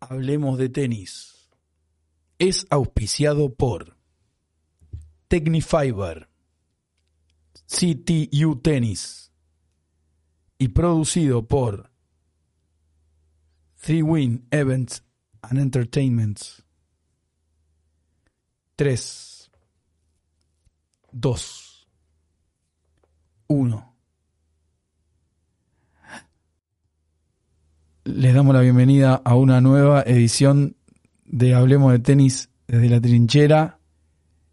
Hablemos de tenis. Es auspiciado por Technifiber, CTU Tennis y producido por Three Win Events and Entertainments. 3, 2, 1. Les damos la bienvenida a una nueva edición de Hablemos de Tenis desde la trinchera.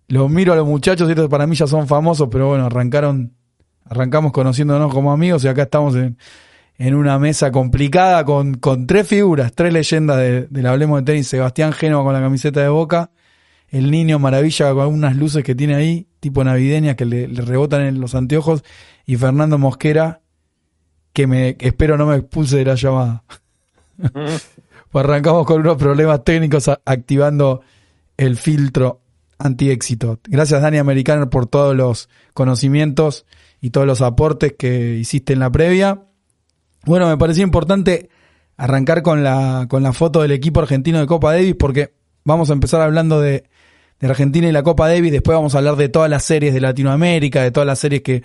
Los miro a los muchachos, estos para mí ya son famosos, pero bueno, arrancaron, arrancamos conociéndonos como amigos y acá estamos en, una mesa complicada con, con tres figuras, tres leyendas de, del Hablemos de Tenis. Sebastián Génova con la camiseta de Boca, el niño maravilla con unas luces que tiene ahí, tipo navideñas que le, rebotan en los anteojos, y Fernando Mosquera, que me espero no me expulse de la llamada. Pues arrancamos con unos problemas técnicos activando el filtro anti-éxito. Gracias Dani Americano por todos los conocimientos y todos los aportes que hiciste en la previa. Bueno, me parecía importante arrancar con la, con la foto del equipo argentino de Copa Davis porque vamos a empezar hablando de, de Argentina y la Copa Davis, después vamos a hablar de todas las series de Latinoamérica, de todas las series que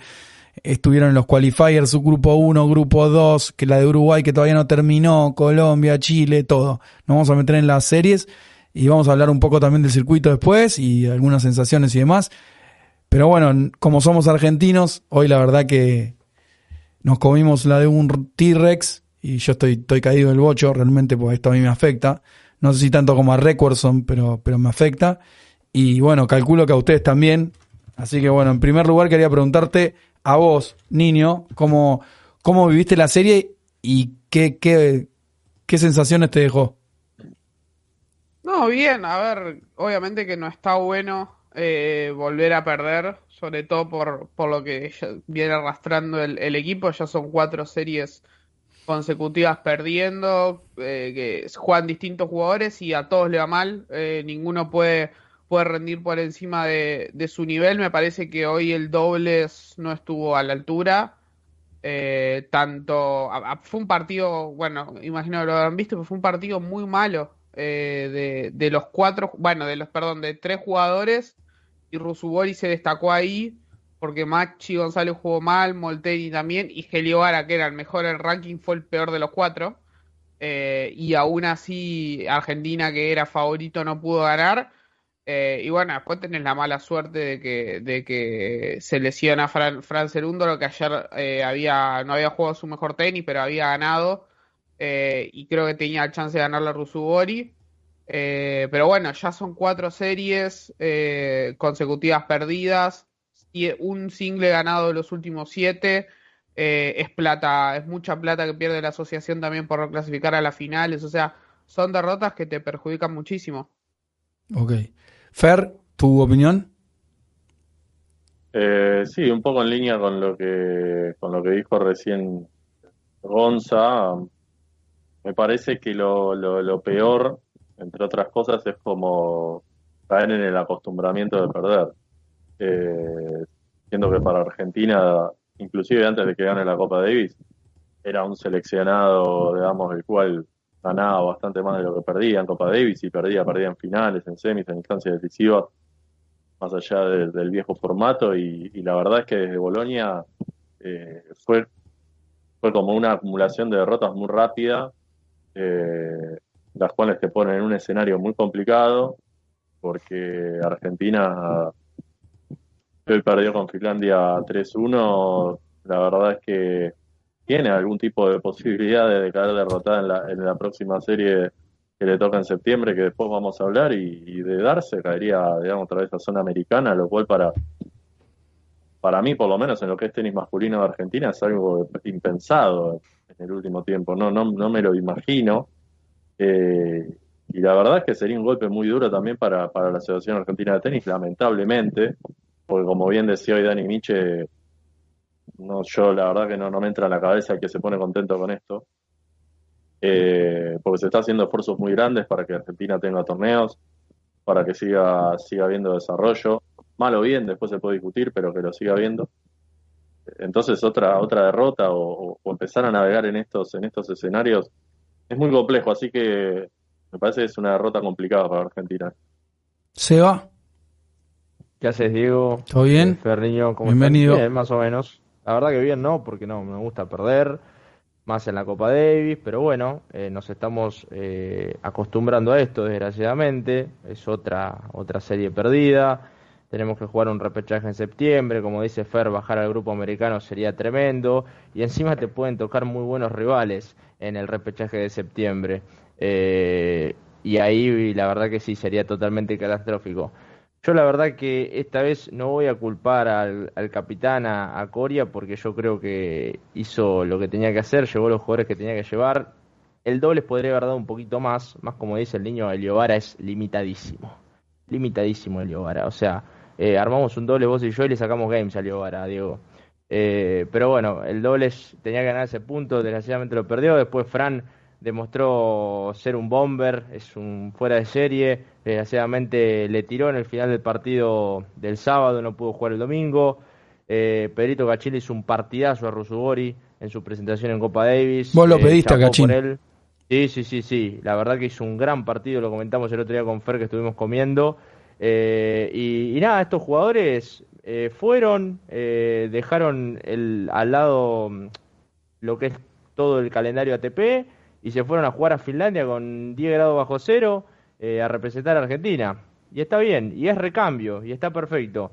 estuvieron en los qualifiers, su grupo 1, grupo 2, que la de Uruguay que todavía no terminó, Colombia, Chile, todo. Nos vamos a meter en las series y vamos a hablar un poco también del circuito después y algunas sensaciones y demás. Pero bueno, como somos argentinos, hoy la verdad que nos comimos la de un T-Rex y yo estoy, estoy caído del bocho realmente porque esto a mí me afecta. No sé si tanto como a Recordson, pero, pero me afecta. Y bueno, calculo que a ustedes también. Así que bueno, en primer lugar quería preguntarte a vos, niño, cómo, cómo viviste la serie y qué, qué, qué sensaciones te dejó. No, bien, a ver, obviamente que no está bueno eh, volver a perder, sobre todo por, por lo que viene arrastrando el, el equipo, ya son cuatro series consecutivas perdiendo, eh, que juegan distintos jugadores y a todos le va mal, eh, ninguno puede, puede rendir por encima de, su nivel, me parece que hoy el dobles no estuvo a la altura. Eh, tanto fue un partido, bueno, imagino que lo habrán visto, pero fue un partido muy malo eh, de, los cuatro, bueno, de los, perdón, de tres jugadores y Rusubori se destacó ahí porque Machi González jugó mal, Molteni también y Geliovara, que era el mejor en ranking, fue el peor de los cuatro. Eh, y aún así Argentina, que era favorito, no pudo ganar. Eh, y bueno, después tenés la mala suerte de que, de que se lesiona Fran, Fran Cerúndolo, que ayer eh, había, no había jugado su mejor tenis, pero había ganado. eh, y creo que tenía chance de ganarle a Rusubori. Eh, pero bueno, ya son cuatro series consecutivas perdidas, y un single ganado de los últimos siete. Es plata, es mucha plata que pierde la asociación también por no clasificar a las finales. O sea, son derrotas que te perjudican muchísimo. Ok. Fer, ¿tu opinión? Eh, sí, un poco en línea con lo que con lo que dijo recién Gonza. Me parece que lo, lo, lo peor, entre otras cosas, es como caer en el acostumbramiento de perder. Eh, siendo que para Argentina, inclusive antes de que gane la Copa Davis, era un seleccionado, digamos, el cual ganaba bastante más de lo que perdía en Copa Davis y perdía, perdía en finales, en semis, en instancias decisivas más allá de- del viejo formato. Y, y la verdad es que desde Bolonia eh, fue, fue como una acumulación de derrotas muy rápida, eh, las cuales te ponen en un escenario muy complicado porque Argentina hoy perdió con Finlandia 3-1, la verdad es que tiene algún tipo de posibilidad de caer derrotada en la, en la próxima serie que le toca en septiembre, que después vamos a hablar, y, y de darse caería, digamos, otra vez a zona americana, lo cual para, para mí, por lo menos en lo que es tenis masculino de Argentina, es algo impensado en el último tiempo, no, no, no me lo imagino. Eh, y la verdad es que sería un golpe muy duro también para, para la Asociación Argentina de Tenis, lamentablemente, porque como bien decía hoy Dani Miche, no, yo la verdad que no, no me entra en la cabeza el que se pone contento con esto eh, porque se está haciendo esfuerzos muy grandes para que Argentina tenga torneos, para que siga, siga habiendo desarrollo, mal o bien, después se puede discutir, pero que lo siga habiendo. Entonces otra, otra derrota o, o empezar a navegar en estos, en estos escenarios es muy complejo, así que me parece que es una derrota complicada para Argentina. ¿Se va? ¿Qué haces, Diego? ¿Todo bien? Eh, Ferniño, ¿cómo Bienvenido. estás? Bien, más o menos. La verdad que bien no, porque no, me gusta perder, más en la Copa Davis, pero bueno, eh, nos estamos eh, acostumbrando a esto, desgraciadamente. Es otra, otra serie perdida. Tenemos que jugar un repechaje en septiembre, como dice Fer, bajar al grupo americano sería tremendo. Y encima te pueden tocar muy buenos rivales en el repechaje de septiembre. Eh, y ahí la verdad que sí, sería totalmente catastrófico. Yo la verdad que esta vez no voy a culpar al, capitán, a, Coria, porque yo creo que hizo lo que tenía que hacer, llevó los jugadores que tenía que llevar. El doble podría haber dado un poquito más, más como dice el niño, Eliovara es limitadísimo. Limitadísimo Eliovara. O sea, eh, armamos un doble vos y yo y le sacamos games a Eliovara, Diego. Eh, pero bueno, el doble tenía que ganar ese punto, desgraciadamente lo perdió. Después Fran demostró ser un bomber, es un fuera de serie. Desgraciadamente le tiró en el final del partido del sábado, no pudo jugar el domingo. Eh, Pedrito Cachil hizo un partidazo a Rusugori en su presentación en Copa Davis. Vos lo Eh, pediste a. Sí, sí, sí, sí. La verdad que hizo un gran partido, lo comentamos el otro día con Fer que estuvimos comiendo. Eh, y, y nada, estos jugadores eh, fueron, eh, dejaron el, al lado mm, lo que es todo el calendario ATP y se fueron a jugar a Finlandia con 10 grados bajo cero eh, a representar a Argentina. Y está bien, y es recambio, y está perfecto.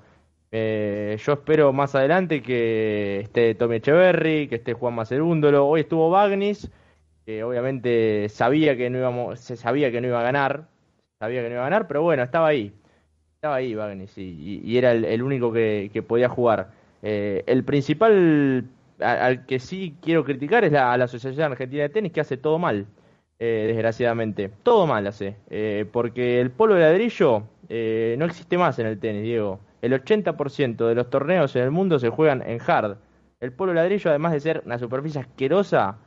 Eh, yo espero más adelante que esté Tommy Echeverry, que esté Juan Macerúndolo. Hoy estuvo Bagnis, que obviamente sabía que no íbamos, se sabía que no iba a ganar, sabía que no iba a ganar, pero bueno, estaba ahí. Estaba ahí Bagnis y, era el, el único que, que podía jugar. Eh, el principal al que sí quiero criticar es la, a la Asociación Argentina de Tenis, que hace todo mal, eh, desgraciadamente. Todo mal hace. Eh, porque el polo de ladrillo eh, no existe más en el tenis, Diego. El 80% de los torneos en el mundo se juegan en hard. El polo de ladrillo, además de ser una superficie asquerosa,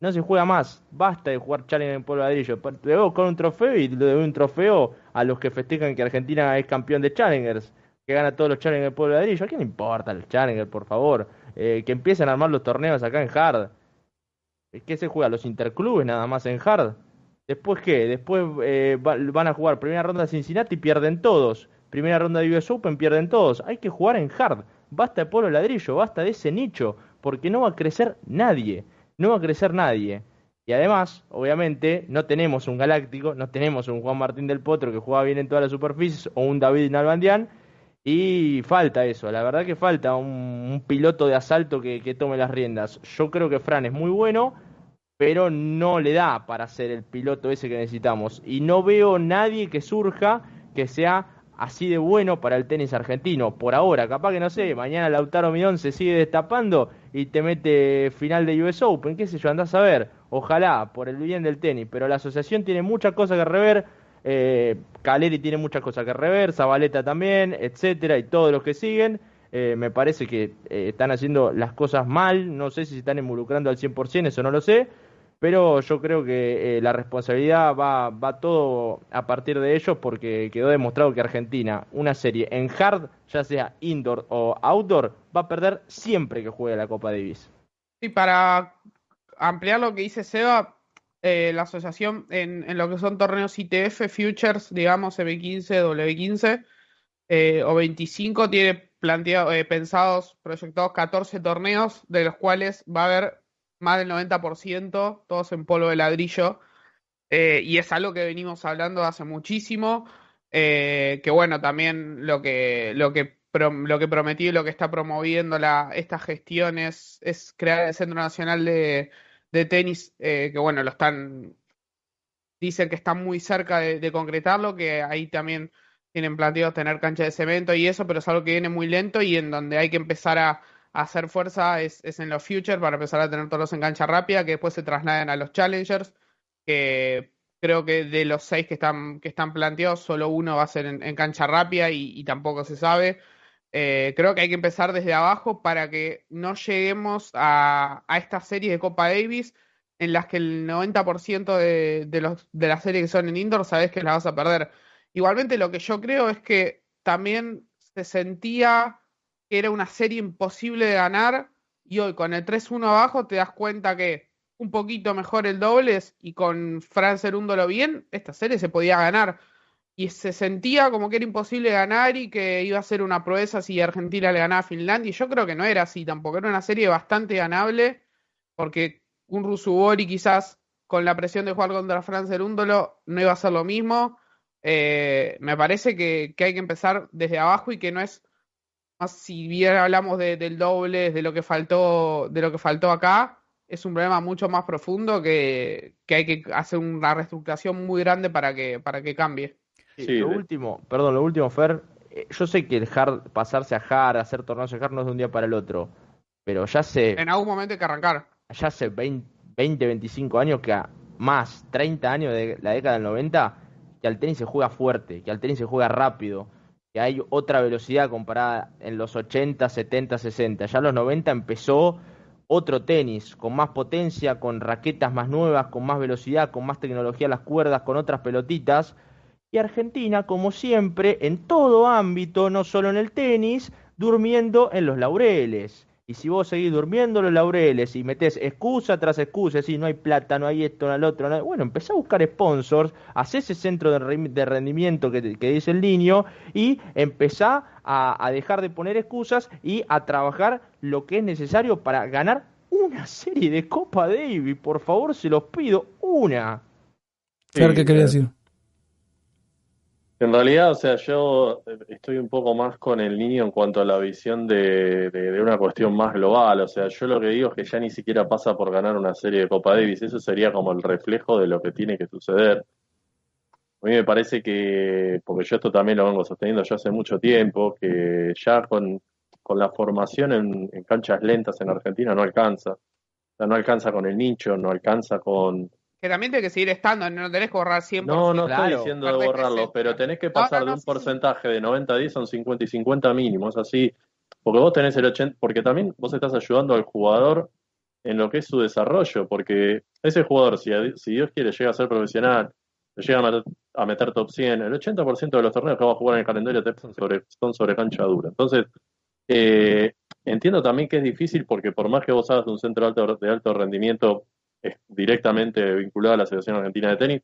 no se juega más. Basta de jugar challenge en polo de ladrillo. Luego con un trofeo y le doy un trofeo a los que festejan que Argentina es campeón de challengers, que gana todos los challengers en polo de ladrillo. ¿A quién le importa el challenger, por favor? Eh, que empiecen a armar los torneos acá en hard. ¿Qué se juega? ¿Los interclubes nada más en hard? ¿Después qué? Después eh, va- van a jugar primera ronda de Cincinnati pierden todos. Primera ronda de US Open pierden todos. Hay que jugar en hard. Basta de de ladrillo, basta de ese nicho, porque no va a crecer nadie. No va a crecer nadie. Y además, obviamente, no tenemos un Galáctico, no tenemos un Juan Martín del Potro que juega bien en todas las superficies, o un David Nalbandián, y falta eso, la verdad que falta un, piloto de asalto que, que tome las riendas. Yo creo que Fran es muy bueno, pero no le da para ser el piloto ese que necesitamos. Y no veo nadie que surja que sea así de bueno para el tenis argentino. Por ahora, capaz que no sé, mañana Lautaro Midón se sigue destapando y te mete final de US Open, qué sé yo, andás a ver. Ojalá, por el bien del tenis, pero la asociación tiene muchas cosas que rever. Eh, Caleri tiene muchas cosas que rever, Zabaleta también, etcétera, y todos los que siguen. Eh, me parece que eh, están haciendo las cosas mal, no sé si se están involucrando al 100%, eso no lo sé, pero yo creo que eh, la responsabilidad va, va todo a partir de ellos porque quedó demostrado que Argentina, una serie en hard, ya sea indoor o outdoor, va a perder siempre que juegue la Copa Davis. Y para ampliar lo que dice Seba, eh, la asociación en, en lo que son torneos ITF, Futures, digamos, M15, W15 eh, o 25, tiene planteado, eh, pensados, proyectados 14 torneos, de los cuales va a haber más del 90%, todos en polvo de ladrillo. Eh, y es algo que venimos hablando hace muchísimo. eh, que bueno, también lo que, lo que, lo que prometió y lo que está promoviendo la, esta gestión es, es crear el Centro Nacional de, de Tenis, eh, que bueno, lo están, dicen que están muy cerca de, concretarlo, que ahí también tienen planteado tener cancha de cemento y eso, pero es algo que viene muy lento y en donde hay que empezar a, hacer fuerza es, es en los Futures para empezar a tener todos en cancha rápida, que después se trasladen a los Challengers, que creo que de los seis que están, que están planteados, solo uno va a ser en, cancha rápida y tampoco se sabe. Eh, creo que hay que empezar desde abajo para que no lleguemos a, a estas series de Copa Davis en las que el 90% de, de, los, de las series que son en indoor sabes que las vas a perder. Igualmente lo que yo creo es que también se sentía que era una serie imposible de ganar y hoy con el 3-1 abajo te das cuenta que un poquito mejor el dobles y con Fran Cerúndolo bien, esta serie se podía ganar. Y se sentía como que era imposible ganar y que iba a ser una proeza si Argentina le ganaba a Finlandia. Y yo creo que no era así tampoco. Era una serie bastante ganable porque un Rusubori quizás con la presión de jugar contra Fran Cerúndolo no iba a ser lo mismo. Eh, me parece que, hay que empezar desde abajo y que no es más si bien hablamos de, del doble, de lo que faltó, de lo que faltó acá, es un problema mucho más profundo que, que hay que hacer una reestructuración muy grande para que, para que cambie. Sí, lo de- último, perdón, lo último, Fer. eh, Yo sé que el hard, pasarse a hard, hacer torneos de hard no es de un día para el otro. Pero ya hace, En algún momento hay que arrancar. ya hace 20, 20, 25 años que a más 30 años de la década del 90, que al tenis se juega fuerte, que al tenis se juega rápido, que hay otra velocidad comparada en los 80, 70, 60. Ya en los 90 empezó otro tenis, con más potencia, con raquetas más nuevas, con más velocidad, con más tecnología a las cuerdas, con otras pelotitas. Y Argentina, como siempre, en todo ámbito, no solo en el tenis, durmiendo en los laureles. Y si vos seguís durmiendo en los laureles y metés excusa tras excusa, decís no hay plata, no hay esto, no hay lo otro, no hay-". bueno, empezá a buscar sponsors, hacé ese centro de, re- de rendimiento que, que dice el niño y empezá a, a dejar de poner excusas y a trabajar lo que es necesario para ganar una serie de Copa Davis. Por favor, se los pido, una. Sí, ¿qué quería decir? En realidad, o sea, yo eh, estoy un poco más con el niño en cuanto a la visión de, una cuestión más global. O sea, yo lo que digo es que ya ni siquiera pasa por ganar una serie de Copa Davis. Eso sería como el reflejo de lo que tiene que suceder. A mí me parece que, porque yo esto también lo vengo sosteniendo ya hace mucho tiempo, que ya con, con la formación en, en canchas lentas en Argentina no alcanza. O sea, no alcanza con el nicho, no alcanza con, Que también tiene que seguir estando, no tenés que borrar 100%. No, no Claro. estoy diciendo de borrarlo, pero tenés que pasar no, de un sí, porcentaje de 90 a 10 a un 50 y 50 mínimo, es así. Porque vos tenés el 80, porque también vos estás ayudando al jugador en lo que es su desarrollo, porque ese jugador, si, Dios quiere, llega a ser profesional, llega a meter, a meter top 100, el 80% de los torneos que va a jugar en el calendario son sobre, son sobre cancha dura. Entonces, eh, entiendo también que es difícil porque por más que vos hagas un centro alto, de alto rendimiento directamente vinculado a la Asociación Argentina de Tenis,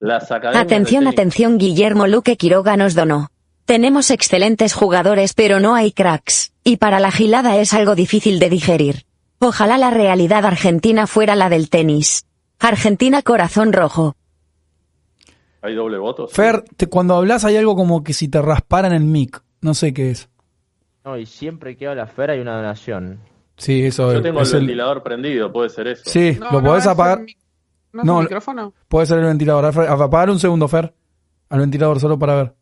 las academias de Atención, tenis- atención, Guillermo Luque Quiroga nos donó. Tenemos excelentes jugadores pero no hay cracks, y para la gilada es algo difícil de digerir. Ojalá la realidad argentina fuera la del tenis. Argentina corazón rojo. ¿Hay doble voto? Sí. Fer, te- cuando hablas hay algo como que si te rasparan el mic. No sé qué es. No, y siempre que habla Fer hay una donación. Sí, eso Yo tengo el es el- ventilador prendido, puede ser eso. Sí, No, lo no, podés es apagar. mi- ¿No el micrófono? Puede ser el ventilador. Apagar un segundo, Fer. Al ventilador, solo para ver.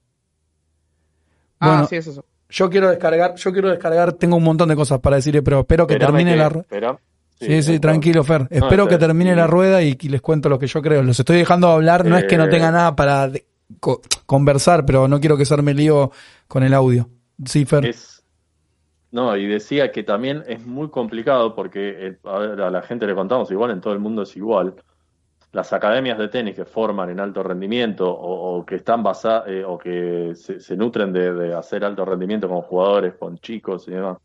Ah, Bueno, sí, es eso. Yo quiero descargar, yo quiero descargar, tengo un montón de cosas para decir, pero espero que Esperame termine que- la rueda. Sí, sí, no, tranquilo, Fer. Espero que termine sí. la rueda y, y les cuento lo que yo creo. Los estoy dejando hablar, no es que no Eh. tenga nada para de- co- conversar, pero no quiero que se arme lío con el audio. Sí, Fer. Es, no, y decía que también es muy complicado porque eh, a, la gente le contamos igual, en todo el mundo es igual. Las academias de tenis que forman en alto rendimiento o, o que están basadas o que se, nutren de, hacer alto rendimiento con jugadores, con chicos y demás,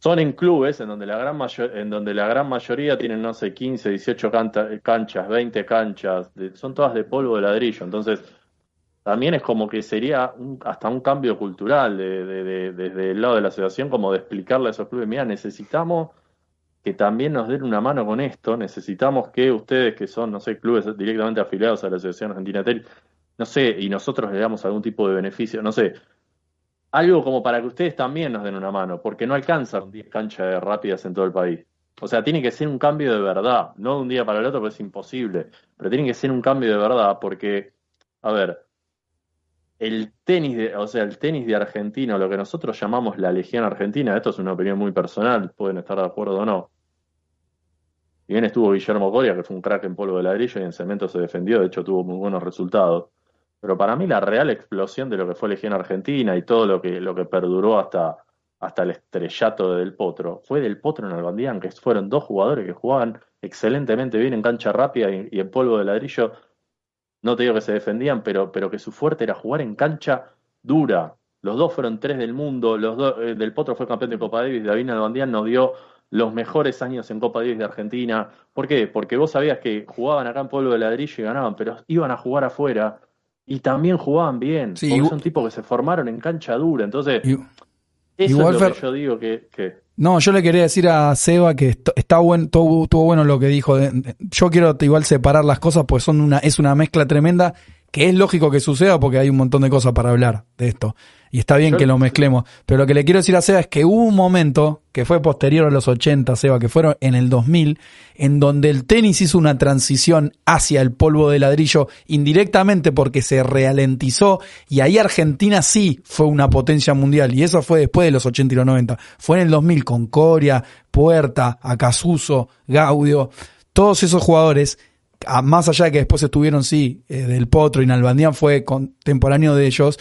son en clubes en donde la gran mayor, en donde la gran mayoría tienen, no sé, 15, 18 canta- canchas, 20 canchas, son todas de polvo de ladrillo. Entonces, también es como que sería un- hasta un cambio cultural de, de- de- desde el lado de la asociación, como de explicarle a esos clubes, mira, necesitamos que también nos den una mano con esto, necesitamos que ustedes que son, no sé, clubes directamente afiliados a la Asociación Argentina Tenis, no sé, y nosotros le damos algún tipo de beneficio, no sé, algo como para que ustedes también nos den una mano, porque no alcanza con 10 canchas rápidas en todo el país. O sea, tiene que ser un cambio de verdad, no de un día para el otro, porque es imposible, pero tiene que ser un cambio de verdad, porque, a ver, el tenis de, o sea, el tenis de Argentina, o lo que nosotros llamamos la Legión Argentina, esto es una opinión muy personal, pueden estar de acuerdo o no. Si bien estuvo Guillermo Coria, que fue un crack en polvo de ladrillo y en cemento se defendió, de hecho tuvo muy buenos resultados. Pero para mí la real explosión de lo que fue Legión Argentina y todo lo que, lo que perduró hasta, hasta el estrellato de Del Potro fue Del Potro en Albandián, que fueron dos jugadores que jugaban excelentemente bien en cancha rápida y, y en polvo de ladrillo. No te digo que se defendían, pero, pero que su fuerte era jugar en cancha dura. Los dos fueron tres del mundo, los dos, eh, Del Potro fue campeón de Copa Davis, David Albandián nos dio los mejores años en Copa 10 de Argentina. ¿Por qué? Porque vos sabías que jugaban acá en Pueblo de Ladrillo y ganaban, pero iban a jugar afuera y también jugaban bien. Sí, porque son tipos que se formaron en cancha dura. Entonces, eso igual, es lo que yo digo que, que No, yo le quería decir a Seba que est- está bueno, estuvo, estuvo bueno lo que dijo. yo quiero igual separar las cosas pues son una, es una mezcla tremenda que es lógico que suceda porque hay un montón de cosas para hablar de esto. Y está bien que lo mezclemos. Pero lo que le quiero decir a Seba es que hubo un momento que fue posterior a los 80, Seba, que fueron en el 2000, en donde el tenis hizo una transición hacia el polvo de ladrillo indirectamente porque se ralentizó y ahí Argentina sí fue una potencia mundial y eso fue después de los 80 y los 90. Fue en el 2000 con Coria, Puerta, Acasuso, Gaudio, todos esos jugadores más allá de que después estuvieron, sí, eh, del Potro y Nalbandián fue contemporáneo de ellos,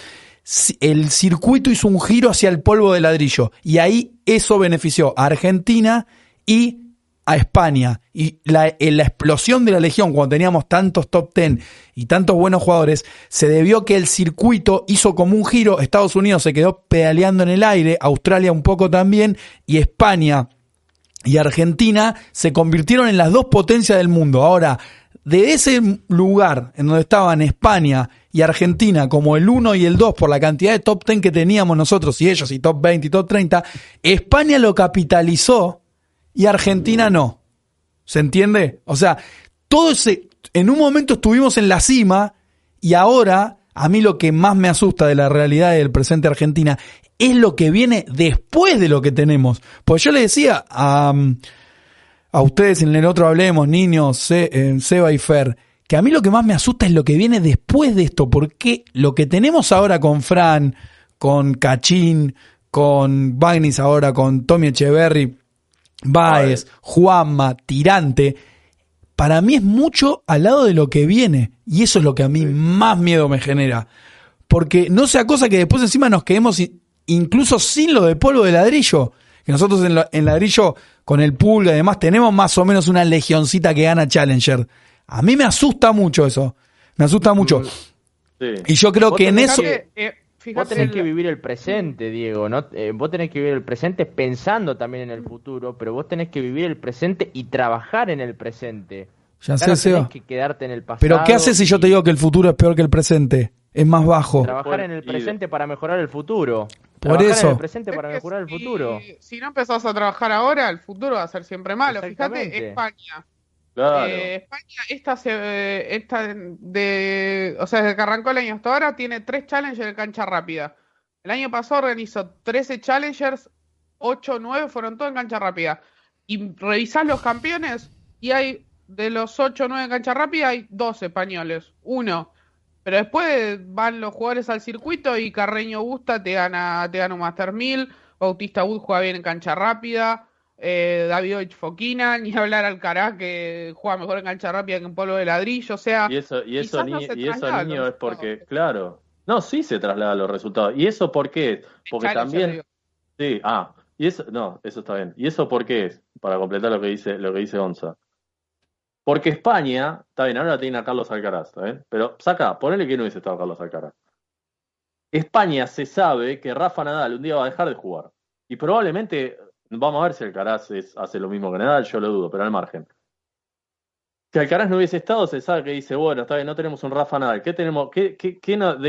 el circuito hizo un giro hacia el polvo de ladrillo y ahí eso benefició a Argentina y a España. Y la, en la explosión de la Legión, cuando teníamos tantos top ten y tantos buenos jugadores, se debió que el circuito hizo como un giro, Estados Unidos se quedó pedaleando en el aire, Australia un poco también, y España y Argentina se convirtieron en las dos potencias del mundo. Ahora, de ese lugar en donde estaban España y Argentina como el 1 y el 2 por la cantidad de top 10 que teníamos nosotros y ellos y top 20 y top 30, España lo capitalizó y Argentina no. ¿Se entiende? O sea, todo ese, en un momento estuvimos en la cima y ahora a mí lo que más me asusta de la realidad del presente Argentina es lo que viene después de lo que tenemos. Pues yo le decía a, a ustedes en el otro hablemos, niños, Se- eh, Seba y Fer, que a mí lo que más me asusta es lo que viene después de esto, porque lo que tenemos ahora con Fran, con Cachín, con Bagnis ahora, con Tommy Echeverry, Baez, Juanma, Tirante, para mí es mucho al lado de lo que viene. Y eso es lo que a mí más miedo me genera. Porque no sea cosa que después encima nos quedemos incluso sin lo de polvo de ladrillo. Que nosotros en, la- en ladrillo, con el pulga y demás, tenemos más o menos una legioncita que gana Challenger. A mí me asusta mucho eso. Me asusta mucho. sí. Y yo creo que en eso... Eh, Vos tenés el- que vivir el presente, Diego, ¿no? Eh, vos tenés que vivir el presente pensando también en el futuro, pero vos tenés que vivir el presente y trabajar en el presente. Ya Claro, sé, Seba. tenés que quedarte en el pasado. Pero ¿qué haces si yo te digo que el futuro es peor que el presente? Es más bajo. Trabajar en el presente para mejorar el futuro. Por Trabajar eso. en el presente Es para mejorar el si- futuro. Si no empezás a trabajar ahora, el futuro va a ser siempre malo. Fíjate. España. Claro. Eh, España, esta, se, esta de, o sea, desde que arrancó el año hasta ahora, tiene tres challengers de cancha rápida. El año pasado organizó 13 challengers, 8 o 9 fueron todos en cancha rápida. Y revisás los campeones y hay, de los 8 o 9 en cancha rápida, hay dos españoles, uno. Pero después van los jugadores al circuito y Carreño Busta te gana, te gana un Master 1000, Bautista Wood juega bien en cancha rápida, eh, Davidovich Foquina, ni hablar Alcaraz que juega mejor en cancha rápida que en polvo de ladrillo, o sea, Y eso, y eso, no se y eso niño es porque, claro. No, sí se traslada los resultados. ¿Y eso por qué? es? Porque también. Sí, ah, y eso, no, eso está bien. ¿Y eso por qué es? Para completar lo que dice, lo que dice Onza. Porque España, está bien, ahora tiene a Carlos Alcaraz, ¿está? Pero saca, ponele que no hubiese estado Carlos Alcaraz. España se sabe que Rafa Nadal un día va a dejar de jugar. Y probablemente, vamos a ver si Alcaraz hace lo mismo que Nadal, yo lo dudo, pero al margen. Si Alcaraz no hubiese estado, se sabe que dice, bueno, está bien, no tenemos un Rafa Nadal. ¿Qué tenemos, ¿De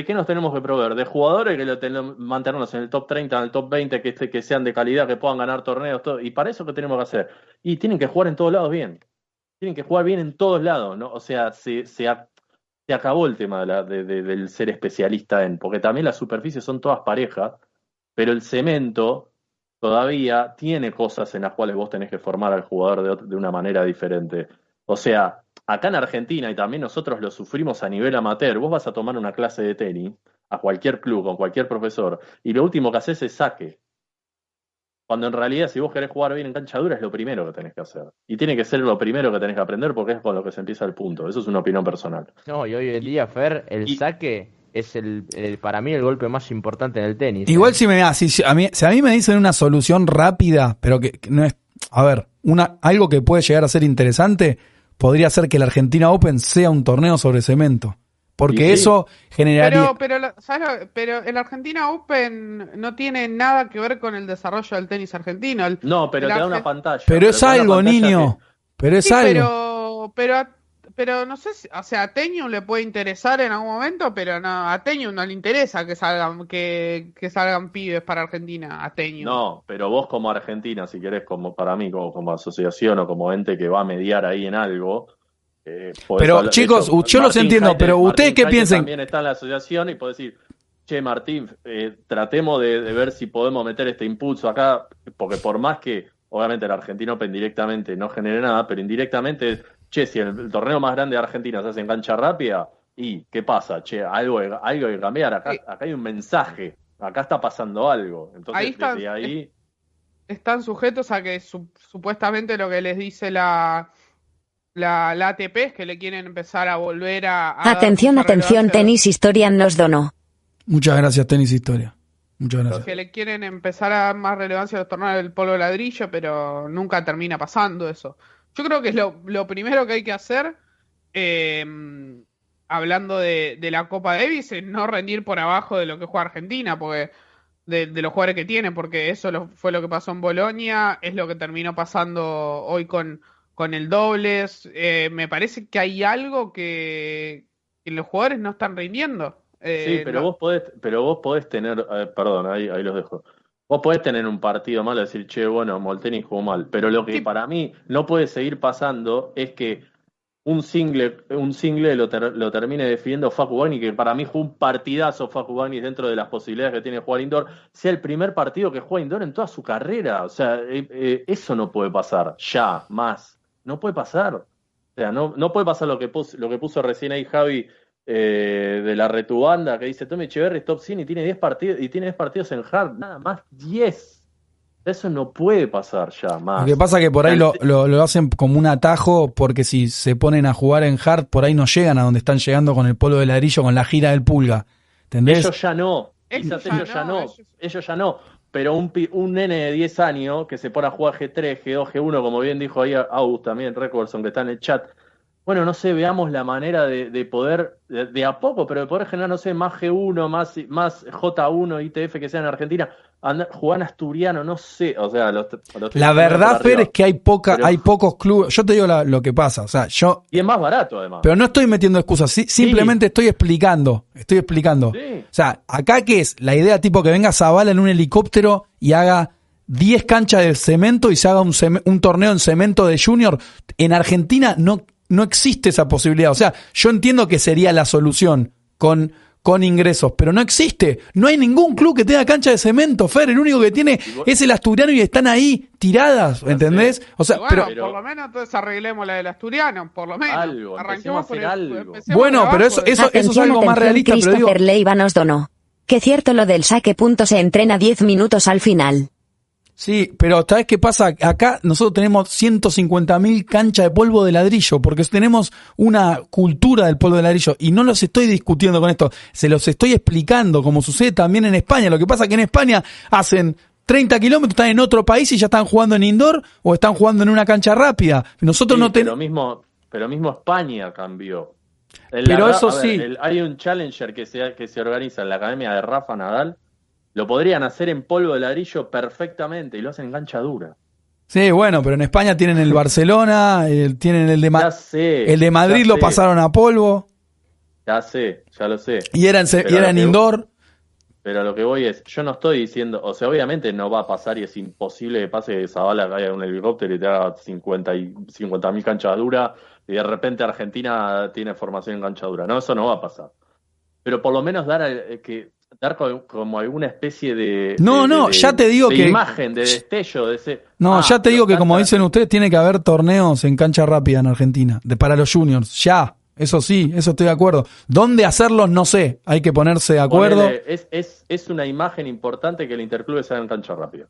qué nos tenemos que proveer? ¿De jugadores que lo tenemos, mantenernos en el top 30, en el top 20, que, este- que sean de calidad, que puedan ganar torneos? Todo? Y para eso, ¿qué tenemos que hacer? Y tienen que jugar en todos lados bien. Tienen que jugar bien en todos lados, ¿no? O sea, se, acabó el tema de la- de- de- del ser especialista en, porque también las superficies son todas parejas, pero el cemento todavía tiene cosas en las cuales vos tenés que formar al jugador de una manera diferente. O sea, acá en Argentina, y también nosotros lo sufrimos a nivel amateur, vos vas a tomar una clase de tenis a cualquier club, con cualquier profesor, y lo último que haces es saque. Cuando en realidad, si vos querés jugar bien en cancha dura, es lo primero que tenés que hacer. Y tiene que ser lo primero que tenés que aprender porque es con lo que se empieza el punto. Eso es una opinión personal. No, y hoy en día, Fer, el y- saque es el, el- para mí el golpe más importante en el tenis. Igual ¿eh? si me ah, si, si a mí, si a mí me dicen una solución rápida, pero que, que no es, a ver, una, algo que puede llegar a ser interesante, podría ser que la Argentina Open sea un torneo sobre cemento. Porque sí. eso generaría... Pero, pero, la- ¿sabes lo- pero el Argentina Open no tiene nada que ver con el desarrollo del tenis argentino. El- No, pero te da una pantalla. pero es da una algo, niño. que- Pero es Sí, algo. pero, pero, a- pero no sé si, o sea, a Teñum le puede interesar en algún momento, pero no, a Teñum no le interesa que salgan, que, que salgan pibes para Argentina, a Teñum. No, pero vos como Argentina, si querés, como para mí, como, como asociación o como ente que va a mediar ahí en algo. Eh, Pero, hablar- chicos, hecho, yo los entiendo, Jaite- pero ¿ustedes Martín qué Jaite piensan? También está en la asociación y podés decir, che, Martín, eh, tratemos de, de ver si podemos meter este impulso acá, porque por más que, obviamente, el Argentino Open directamente no genere nada, pero indirectamente, che, si el, el torneo más grande de Argentina se hace en cancha rápida, ¿y qué pasa? Che, algo, hay- algo hay que cambiar, acá, Sí. acá hay un mensaje, acá está pasando algo. Entonces, Ahí está- desde ahí... Están sujetos a que su- supuestamente lo que les dice la, la, la ATP es que le quieren empezar a volver a... a Atención, atención, tenis historia nos donó. Muchas gracias, Tenis Historia. Muchas gracias. que le quieren empezar a dar más relevancia a los torneos del polo de ladrillo, pero nunca termina pasando eso. Yo creo que es lo, lo primero que hay que hacer, eh, hablando de, de la Copa Davis, es no rendir por abajo de lo que juega Argentina, porque de, de los jugadores que tiene, porque eso lo- fue lo que pasó en Bolonia, es lo que terminó pasando hoy con, con el dobles. Eh, me parece que hay algo que, que los jugadores no están rindiendo. Eh, Sí, pero no- vos podés, pero vos podés tener, eh, perdón, ahí, ahí los dejo. Vos podés tener un partido malo y decir, che, bueno, Molteni jugó mal. Pero lo que Sí. para mí no puede seguir pasando es que un single, un single lo, ter- lo termine definiendo Facu Bagni, que para mí jugó un partidazo Facu Bagni dentro de las posibilidades que tiene jugar indoor, sea el primer partido que juega indoor en toda su carrera. O sea, eh, eh, eso no puede pasar, ya, más. No puede pasar. O sea, no, no puede pasar lo que puso, lo que puso recién ahí Javi eh, de la retubanda que dice Tommy Echeverry es top 100 y tiene 10 partidos y tiene 10 partidos en hard, nada más 10. Eso no puede pasar ya más. Lo que pasa es que por ahí lo, lo, lo hacen como un atajo, porque si se ponen a jugar en hard, por ahí no llegan a donde están llegando con el polo de ladrillo, con la gira del pulga. ¿Entendés? Ellos ya no. Ellos ya ellos ya no, no. ellos- Ellos ya no. Pero un, un nene de 10 años que se pone a jugar G3, G2, G1, como bien dijo ahí August también, Recordson, que está en el chat. Bueno, no sé, veamos la manera de, de poder, de, de a poco, pero de poder generar, no sé, más G1, más, más J1, ITF que sea en Argentina, andar, jugar asturiano, no sé. O sea, los, los La verdad, Fer, arriba. es que hay poca, Pero- hay pocos clubes. Yo te digo la- lo que pasa. O sea, yo. Y es más barato, además. Pero no estoy metiendo excusas, sí- simplemente estoy explicando. Estoy explicando. Sí. O sea, acá que es la idea tipo que venga Zavala en un helicóptero y haga 10 canchas de cemento y se haga un, un torneo en cemento de junior. En Argentina no, no existe esa posibilidad. O sea, yo entiendo que sería la solución con, con ingresos, pero no existe. No hay ningún club que tenga cancha de cemento, Fer. El único que tiene es el asturiano y están ahí tiradas, ¿entendés? O sea, bueno, pero, por lo menos entonces arreglemos la del asturiano, por lo menos. Algo, empecemos a hacer el- algo. Bueno, pero abajo, eso- de- eso- es Atención, algo más atención, realista, pero digo- Christopher Leiva nos donó. Que cierto lo del saque punto se entrena 10 minutos al final. Sí, pero ¿sabes qué pasa? Acá nosotros tenemos 150.000 canchas de polvo de ladrillo, porque tenemos una cultura del polvo de ladrillo, y no los estoy discutiendo con esto, se los estoy explicando, como sucede también en España. Lo que pasa es que en España hacen 30 kilómetros, están en otro país y ya están jugando en indoor o están jugando en una cancha rápida. Nosotros Sí, no pero tenemos... mismo, pero mismo España cambió. Pero Ra- eso ver, sí. el- hay un challenger que se, que se organiza en la academia de Rafa Nadal. Lo podrían hacer en polvo de ladrillo perfectamente y lo hacen en cancha dura. Sí, bueno, pero en España tienen el Barcelona, el- tienen el de, Ma- Ya sé. el de Madrid lo sé, pasaron a polvo Ya sé, ya lo sé. y eran, y eran lo que- indoor. Pero lo que voy es, yo no estoy diciendo, o sea, obviamente no va a pasar y es imposible que pase que Zavala caiga en un helicóptero y te haga 50 y 50 mil canchas duras y de repente Argentina tiene formación en cancha dura. No, eso no va a pasar. Pero por lo menos dar eh, que dar co- como alguna especie de No, de- no, de- ya te digo de que- imagen, de destello, de ese No, ah, ya te digo que como dicen ustedes, tiene que haber torneos en cancha rápida en Argentina, de para los juniors, ya, eso sí, eso estoy de acuerdo. ¿Dónde hacerlos? No sé, hay que ponerse de acuerdo. Ponele, es, es, es una imagen importante que el interclube sea en cancha rápida.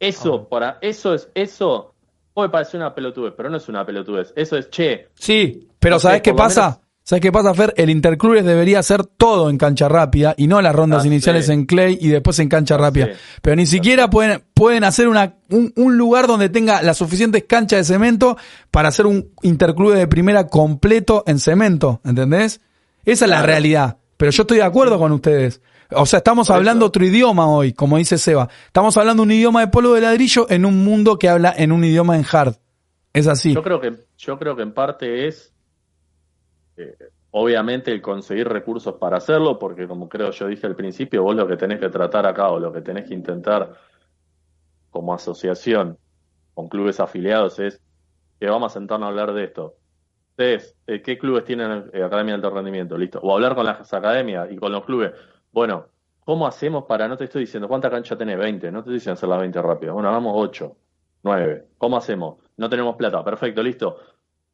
Eso, para, eso es, eso puede parecer una pelotudez, pero no es una pelotudez. Eso es, che, Sí, pero No sé, ¿sabes qué pasa? ¿Sabes qué pasa, Fer? El Interclubes debería hacer todo en cancha rápida y no las rondas Ya iniciales en clay y después en cancha rápida. Pero ni siquiera pueden, pueden hacer una, un, un lugar donde tenga las suficientes canchas de cemento para hacer un Interclube de primera completo en cemento, ¿entendés? Esa es la realidad. Pero yo estoy de acuerdo con ustedes. O sea, estamos hablando otro idioma hoy, como dice Seba. Estamos hablando un idioma de polvo de ladrillo en un mundo que habla en un idioma en hard. Es así. Yo creo que, yo creo que en parte es, eh, obviamente, el conseguir recursos para hacerlo, porque como creo yo dije al principio, vos lo que tenés que tratar acá o lo que tenés que intentar como asociación con clubes afiliados es que vamos a sentarnos a hablar de esto. Ustedes, eh, ¿qué clubes tienen eh, academia de alto rendimiento? Listo. O hablar con las academias y con los clubes. Bueno, ¿cómo hacemos para, no te estoy diciendo, ¿cuánta cancha tenés? 20. No te diciendo hacer las 20 rápido. Bueno, hagamos 8, 9. ¿Cómo hacemos? No tenemos plata. Perfecto, listo.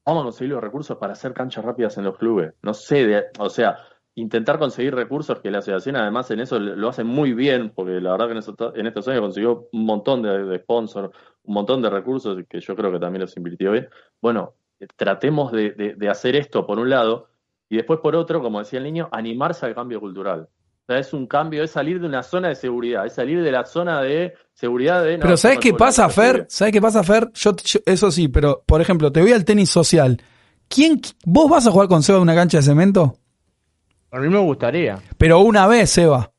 Vamos a conseguir los recursos para hacer canchas rápidas en los clubes. No sé, de- o sea, intentar conseguir recursos que la asociación además en eso lo hace muy bien, porque la verdad que en, estos años consiguió un montón de, sponsors, un montón de recursos que yo creo que también los invirtió bien. Bueno, eh, tratemos de- de hacer esto por un lado y después por otro, como decía el niño, animarse al cambio cultural. O sea, es un cambio, es salir de una zona de seguridad, es salir de la zona de seguridad de... no, Pero ¿sabes qué pasa, Fer? ¿Sabes qué pasa, Fer? Yo, yo- eso sí, pero por ejemplo, te voy al tenis social. ¿Quién, ¿Vos vas a jugar con Seba en una cancha de cemento? A mí me gustaría. Pero una vez, Seba.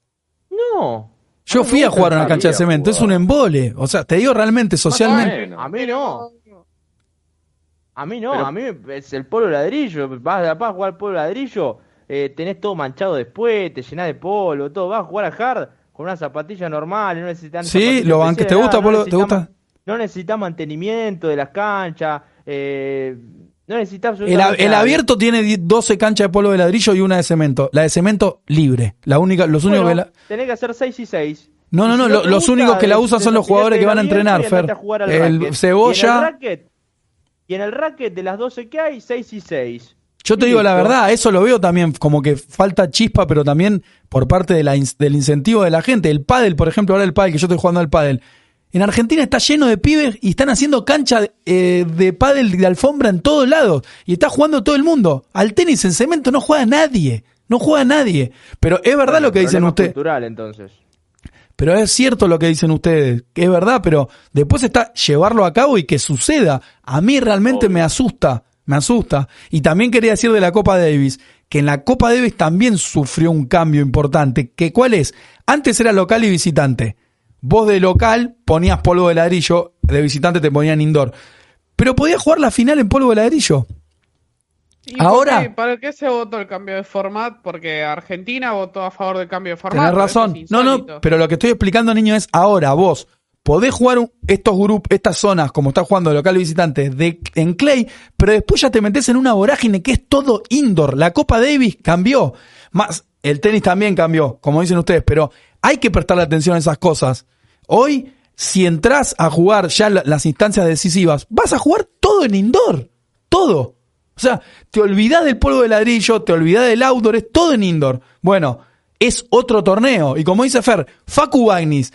No. Yo fui a jugar a una cancha de cemento. Es un embole. O sea, te digo realmente, socialmente. Bueno. A mí no. A mí no, Pero- a mí es el polvo ladrillo. Vas, vas a jugar polvo ladrillo, eh, tenés todo manchado después, te llenás de polvo, todo. Vas a jugar a hard con una zapatilla normal, no necesitas. Sí, lo especiales, ¿Te gusta, nada, Polo? no ¿Te gusta? No necesitas mantenimiento de las canchas, eh, no necesitas El, abierto tiene die- 12 canchas de polvo de ladrillo y una de cemento. La de cemento libre. La única, los únicos que la... Tenés que hacer 6 y 6. No, no, no, si los gusta, únicos que la usan son los jugadores que van a entrenar, Fer. a El racket. cebolla- Y en el racket, y en el racket de las 12 que hay, 6 y 6. Yo te digo la verdad, eso lo veo también como que falta chispa, pero también por parte de la, ins- del incentivo de la gente. El pádel, por ejemplo, ahora el pádel, que yo estoy jugando al pádel. En Argentina está lleno de pibes y están haciendo cancha eh, de pádel de alfombra en todos lados. Y está jugando todo el mundo. Al tenis en cemento no juega nadie. No juega nadie. Pero es verdad Bueno, lo que dicen ustedes. cultural, entonces. Pero es cierto lo que dicen ustedes, que es verdad, pero después está llevarlo a cabo y que suceda. A mí realmente Obvio. me asusta, me asusta. Y también quería decir de la Copa Davis, que en la Copa Davis también sufrió un cambio importante. que ¿Cuál es? Antes era local y visitante. Vos de local ponías polvo de ladrillo, de visitante te ponían indoor. Pero podías jugar la final en polvo de ladrillo. ¿Y Ahora- qué- ¿Para qué se votó el cambio de format? Porque Argentina votó a favor del cambio de format. Tenés razón. es No, no, pero lo que estoy explicando, niño, es ahora vos podés jugar estos grupos, estas zonas, como está jugando local visitante, en Clay, pero después ya te metes en una vorágine que es todo indoor. La Copa Davis cambió. Más, el tenis también cambió, como dicen ustedes, pero hay que prestarle atención a esas cosas. Hoy, si entras a jugar ya la- las instancias decisivas, vas a jugar todo en indoor. Todo. O sea, te olvidás del polvo de ladrillo, te olvidás del outdoor, es todo en indoor. Bueno, es otro torneo. Y como dice Fer, Facu Bagnis,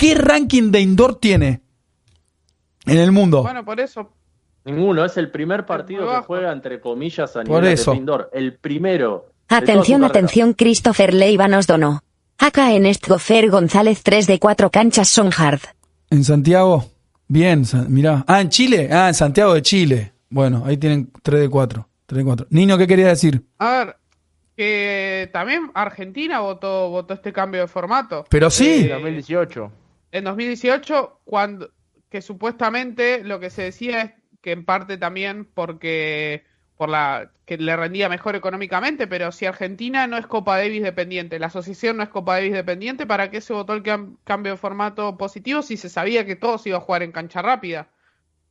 ¿qué ranking de indoor tiene en el mundo? Bueno, por eso. Ninguno, es el primer partido que juega entre comillas a Por nivel eso. de indoor. El primero. Atención, atención, Christopher Leiva nos donó. Acá en Estgofer González 3 de 4 canchas son hard. En Santiago, bien, mirá. Ah, en Chile, ah, en Santiago de Chile. Bueno, ahí tienen 3 de 4. 3 de 4. Niño, ¿qué quería decir? A ver, que también Argentina votó, votó este cambio de formato. Pero sí, Eh, 2018. En 2018, cuando que supuestamente lo que se decía es que en parte también porque por la que le rendía mejor económicamente, pero si Argentina no es Copa Davis dependiente, la asociación no es Copa Davis dependiente, ¿para qué se votó el cam- cambio de formato positivo si se sabía que todos iba a jugar en cancha rápida?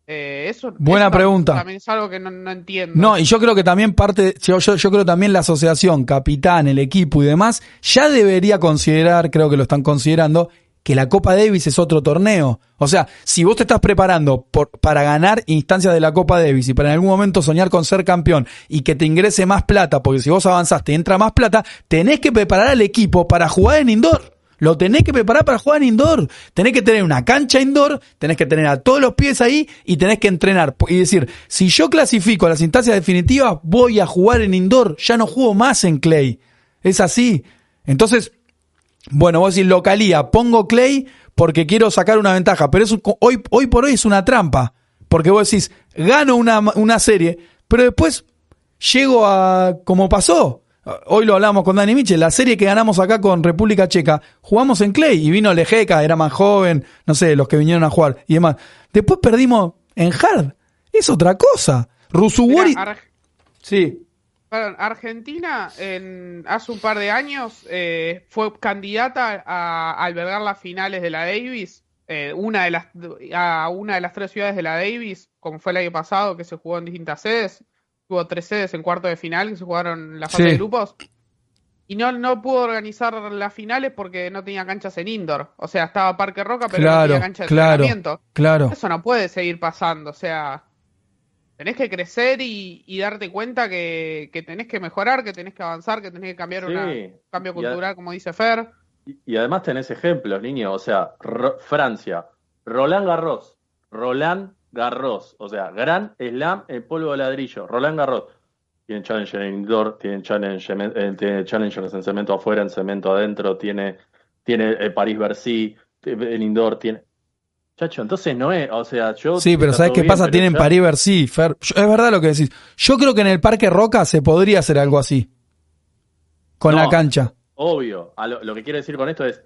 Eh, eso Buena eso pregunta. También es algo que no, no entiendo. No, y yo creo que también parte, yo, yo, yo creo también la asociación, capitán, el equipo y demás, ya debería considerar, creo que lo están considerando, que la Copa Davis es otro torneo. O sea, si vos te estás preparando para ganar instancias de la Copa Davis y para en algún momento soñar con ser campeón y que te ingrese más plata, porque si vos avanzaste entra más plata, tenés que preparar al equipo para jugar en indoor. Lo tenés que preparar para jugar en indoor. Tenés que tener una cancha indoor, tenés que tener a todos los pies ahí y tenés que entrenar. Y decir, si yo clasifico a las instancias definitivas, voy a jugar en indoor. Ya no juego más en clay. Es así. Entonces, bueno, vos decís localía, pongo clay porque quiero sacar una ventaja, pero eso hoy, hoy por hoy es una trampa. Porque vos decís, gano una, una serie, pero después llego a como pasó. Hoy lo hablamos con Dani Michel, la serie que ganamos acá con República Checa, jugamos en Clay y vino Lejeca, era más joven, no sé, los que vinieron a jugar y demás. Después perdimos en Hard, es otra cosa. Rusuwori... Sí, Argentina en, hace un par de años eh, fue candidata a, albergar las finales de la Davis, eh, una de las, a una de las tres ciudades de la Davis, como fue el año pasado, que se jugó en distintas sedes. Hubo tres sedes en cuarto de final que se jugaron en la fase Sí. de grupos. Y no, no pudo organizar las finales porque no tenía canchas en indoor. O sea, estaba Parque Roca, pero no claro, tenía cancha de claro, entrenamiento. claro. Eso no puede seguir pasando, o sea, tenés que crecer y, y darte cuenta que, que tenés que mejorar, que tenés que avanzar, que tenés que cambiar Sí. una- un cambio a- cultural, como dice Fer. Y, y además tenés ejemplos, niño. O sea, Francia, Roland Garros, Roland Garros, o sea, Gran Slam en polvo de ladrillo, Roland Garros. Tiene Challenger en indoor, tiene Challenger, eh, tiene Challengers en cemento afuera, en cemento adentro, tiene, tiene eh, París-Bercy en indoor, tiene. Chacho, entonces no es, o sea, yo. Sí, pero ¿sabes qué bien, pasa? Tienen ya- París Bercy, Fer. Yo- Es verdad lo que decís. Yo creo que en el Parque Roca se podría hacer algo así. Con No. la cancha. Obvio, a lo, lo que quiero decir con esto es,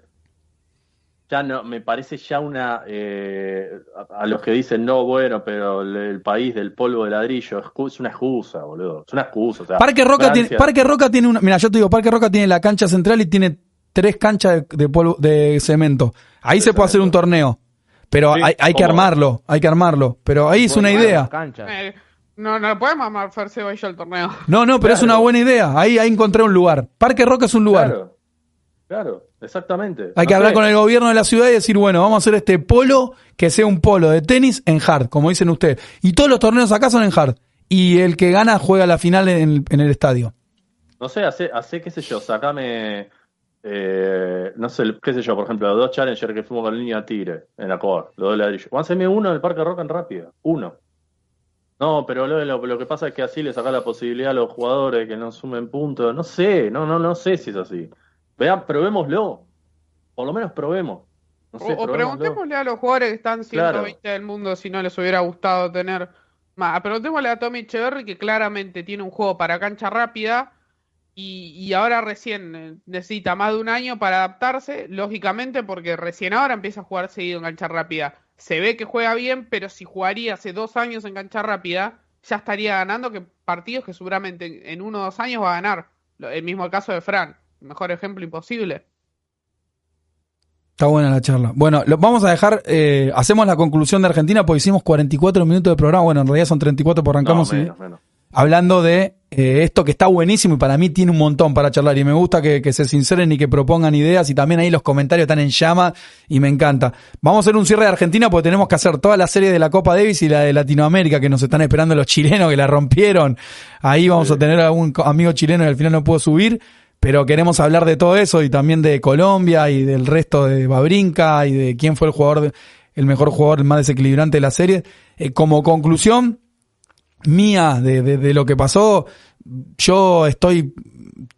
ya no, me parece ya una, eh, a, a los que dicen, no, bueno, pero el, el país del polvo de ladrillo es, una excusa, boludo, es una excusa. O sea, Parque Roca, Francia- tiene, Parque Roca tiene una. Mira, yo te digo, Parque Roca tiene la cancha central y tiene tres canchas de, de polvo, de cemento. Ahí De se puede hacer un torneo. Pero Sí, hay, hay que armarlo, hay que armarlo. Pero ahí es una idea. Eh, no, no podemos amar Fer Ceballos el torneo. No, no, pero es una buena idea. Ahí, ahí encontré un lugar. Parque Roca es un lugar. Claro, claro, exactamente. Hay No que hablar con el gobierno de la ciudad y decir, bueno, vamos a hacer este polo que sea un polo de tenis en hard, como dicen ustedes. Y todos los torneos acá son en hard. Y el que gana juega la final en, en el estadio. No sé, hace, hace qué sé yo, sacame, eh, no sé, qué sé yo, por ejemplo, los dos Challenger que fuimos con línea Tigre en la Coa, los dos ladrillos. Haceme uno en el Parque Roca en rápido, uno. No, pero lo, lo, lo que pasa es que así le saca la posibilidad a los jugadores que no sumen puntos. No sé, no, no, no sé si es así. Vean, probémoslo. Por lo menos probemos. No sé, o, preguntémosle a los jugadores que están Claro. 120 del mundo si no les hubiera gustado tener más. Preguntémosle a Tommy Echeverry que claramente tiene un juego para cancha rápida y, y ahora recién eh, necesita más de un año para adaptarse, lógicamente porque recién ahora empieza a jugar seguido en cancha rápida. Se ve que juega bien, pero si jugaría hace dos años en cancha rápida, ya estaría ganando que partidos que seguramente en- uno o dos años va a ganar. El mismo caso de Fran, mejor ejemplo imposible. Está buena la charla. Bueno, lo, vamos a dejar, eh, hacemos la conclusión de Argentina porque hicimos 44 minutos de programa. Bueno, en realidad son 34 porque No, arrancamos y- menos, menos. Hablando de eh, esto que está buenísimo y para mí tiene un montón para charlar y me gusta que, que se sinceren y que propongan ideas y también ahí los comentarios están en llama y me encanta. Vamos a hacer un cierre de Argentina porque tenemos que hacer toda la serie de la Copa Davis y la de Latinoamérica que nos están esperando los chilenos que la rompieron. Ahí vamos a tener a un amigo chileno que al final no pudo subir. Pero queremos hablar de todo eso y también de Colombia y del resto de Babrinca y de quién fue el jugador, el mejor jugador el más desequilibrante de la serie. Eh, como conclusión, mía de, de- de lo que pasó, yo estoy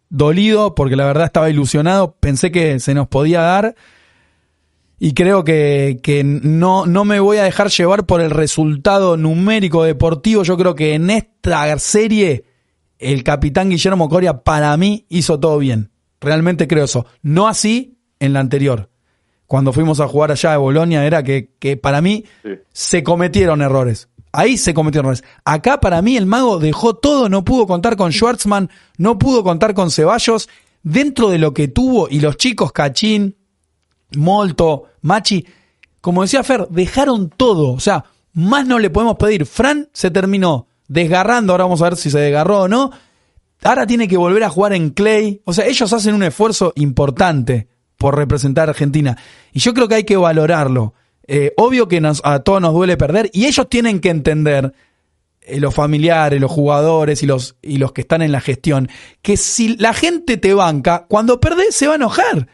dolido porque la verdad estaba ilusionado, pensé que se nos podía dar y creo que, que no, no me voy a dejar llevar por el resultado numérico deportivo, yo creo que en esta serie el capitán Guillermo Coria para mí hizo todo bien, realmente creo eso, no así en la anterior. Cuando fuimos a jugar allá de Bolonia era que, que para mí Sí. se cometieron errores. Ahí se cometieron errores. Acá para mí el mago dejó todo, no pudo contar con Schwartzman, no pudo contar con Ceballos, dentro de lo que tuvo y los chicos Cachín, Molto, Machi, como decía Fer, dejaron todo, o sea, más no le podemos pedir. Fran se terminó desgarrando, ahora vamos a ver si se desgarró o no. Ahora tiene que volver a jugar en Clay, o sea, ellos hacen un esfuerzo importante por representar a Argentina y yo creo que hay que valorarlo. Eh, obvio que nos, a todos nos duele perder y ellos tienen que entender, eh, los familiares, los jugadores y los, y los que están en la gestión, que si la gente te banca, cuando perdés se va a enojar.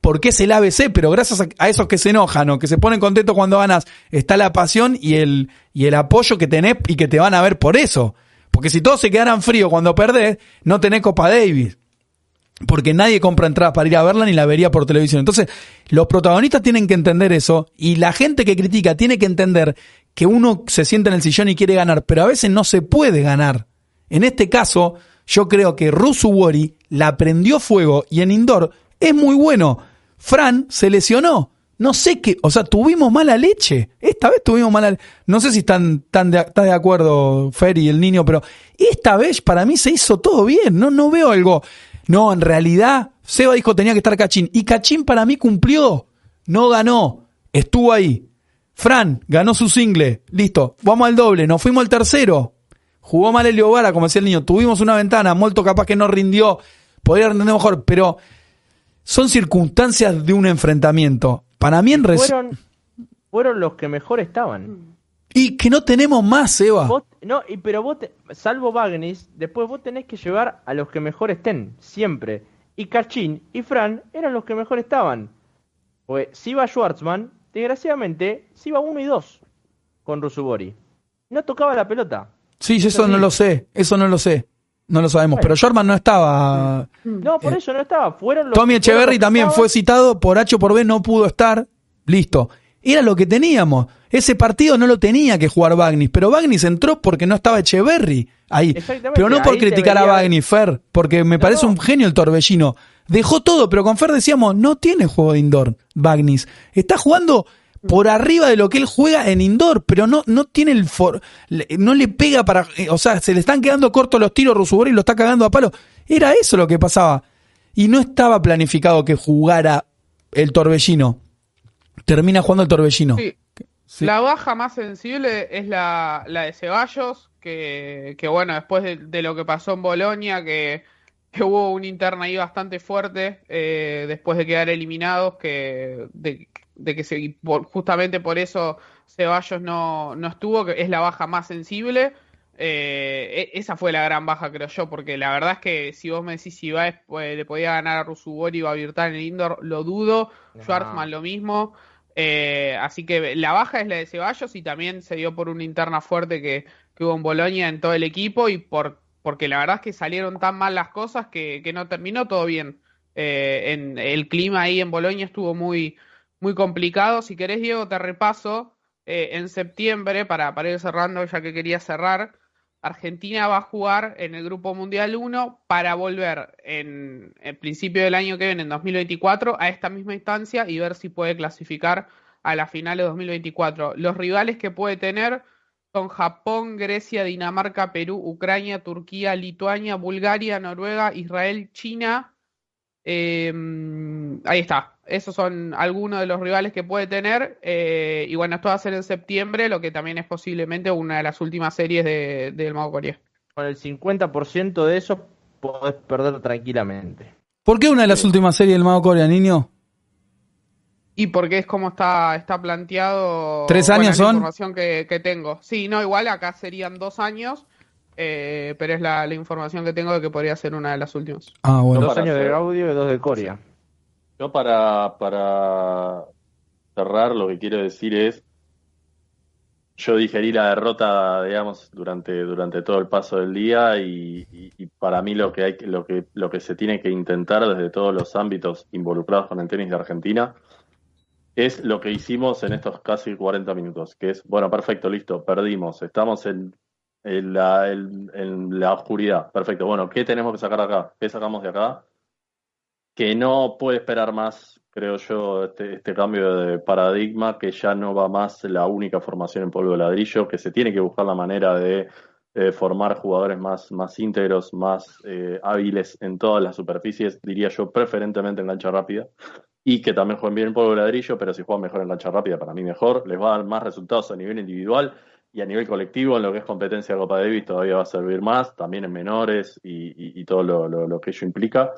Porque es el ABC, pero gracias a, esos que se enojan o que se ponen contentos cuando ganas, está la pasión y el, y el apoyo que tenés y que te van a ver por eso. Porque si todos se quedaran fríos cuando perdés, no tenés Copa Davis porque nadie compra entradas para ir a verla ni la vería por televisión. Entonces, los protagonistas tienen que entender eso y la gente que critica tiene que entender que uno se sienta en el sillón y quiere ganar, pero a veces no se puede ganar. En este caso, Yo creo que Rusu Wori la prendió fuego y en indoor es muy bueno. Fran se lesionó. No sé qué, o sea, tuvimos mala leche. Esta vez tuvimos mala No sé si están tan de, está de acuerdo Fer y el niño, pero esta vez para mí se hizo todo bien. No, no veo algo. No, en realidad, Seba dijo tenía que estar Cachín. Y Cachín para mí cumplió. No ganó. Estuvo ahí. Fran ganó su single. Listo. Vamos al doble. Nos fuimos al tercero. Jugó mal el Vara, como decía el niño. Tuvimos una ventana. Molto capaz que no rindió. Podría rendir mejor. Pero son circunstancias de un enfrentamiento. Para mí en fueron, fueron los que mejor estaban. Y que no tenemos más, Eva. no, y, pero vos, salvo Bagnis, después vos tenés que llevar a los que mejor estén, siempre. Y Cachín y Fran eran los que mejor estaban. Pues Siva Schwartzman, desgraciadamente, se iba uno y dos con Rusubori. No tocaba la pelota. Sí, eso no lo sé, eso no lo sé. No lo sabemos, pero Schwartzman no estaba. No, por eh, eso no estaba. Fueron los, Tommy Echeverry también fue citado por H por B, no pudo estar. Listo. Era lo que teníamos. Ese partido no lo tenía que jugar Bagnis, pero Bagnis entró porque no estaba Echeverry ahí. Pero no por criticar a Bagnis, Fer, porque me parece un genio el torbellino. Dejó todo, pero con Fer decíamos, no tiene juego de indoor, Bagnis. Está jugando por arriba de lo que él juega en indoor, pero no, no tiene el for, no le pega para, eh, o sea, se le están quedando cortos los tiros Rusubori y lo está cagando a palo. Era eso lo que pasaba. Y no estaba planificado que jugara el torbellino termina jugando el Torbellino. La baja más sensible es la, la de Ceballos, que, que bueno, después de, lo que pasó en Bolonia, que, que hubo un interna ahí bastante fuerte, eh, después de quedar eliminados, que de, que se, justamente por eso Ceballos no, no estuvo, que es la baja más sensible. Eh, e, esa fue la gran baja, creo yo, porque la verdad es que si vos me decís si va, pues, le podía ganar a Rusubori o a Virtal en el indoor, lo dudo. Schwarzman lo mismo. Eh, así que la baja es la de Ceballos y también se dio por una interna fuerte que, hubo en Bolonia en todo el equipo y por porque la verdad es que salieron tan mal las cosas que, no terminó todo bien. Eh, en, el clima ahí en Bolonia estuvo muy, muy complicado. Si querés, Diego, te repaso. Eh, en septiembre, para, para ir cerrando, ya que quería cerrar, Argentina va a jugar en el Grupo Mundial 1 para volver en el principio del año que viene, en 2024, a esta misma instancia y ver si puede clasificar a la final de 2024. Los rivales que puede tener son Japón, Grecia, Dinamarca, Perú, Ucrania, Turquía, Lituania, Bulgaria, Noruega, Israel, China. Eh, ahí está esos son algunos de los rivales que puede tener. Eh, y bueno, esto va a ser en septiembre, lo que también es posiblemente una de las últimas series del de, Mago Corea. Con el 50% de eso podés perder tranquilamente. ¿Por qué una de las últimas series del Mago Corea, niño? Y porque es como está, está planteado. ¿Tres años son? La información que, que, tengo. Sí, no, igual acá serían dos años. Eh, pero es la, información que tengo de que podría ser una de las últimas. Ah, bueno. Dos años de audio y dos de Corea. Yo para, para cerrar lo que quiero decir es, yo digerí la derrota, digamos, durante, durante todo el paso del día y, para mí lo que, hay, lo, que, lo que se tiene que intentar desde todos los ámbitos involucrados con el tenis de Argentina es lo que hicimos en estos casi 40 minutos, que es, bueno, perfecto, listo, perdimos, estamos en, en, la, en la oscuridad, perfecto, bueno, ¿qué tenemos que sacar acá? ¿Qué sacamos de acá? que no puede esperar más, creo yo, este, este, cambio de paradigma, que ya no va más la única formación en polvo de ladrillo, que se tiene que buscar la manera de formar jugadores más, más íntegros, más eh, hábiles en todas las superficies, diría yo, preferentemente en lancha rápida, y que también jueguen bien en polvo de ladrillo, pero si juegan mejor en lancha rápida, para mí mejor, les va a dar más resultados a nivel individual y a nivel colectivo, en lo que es competencia Copa Davis, todavía va a servir más, también en menores y, todo lo, lo que ello implica.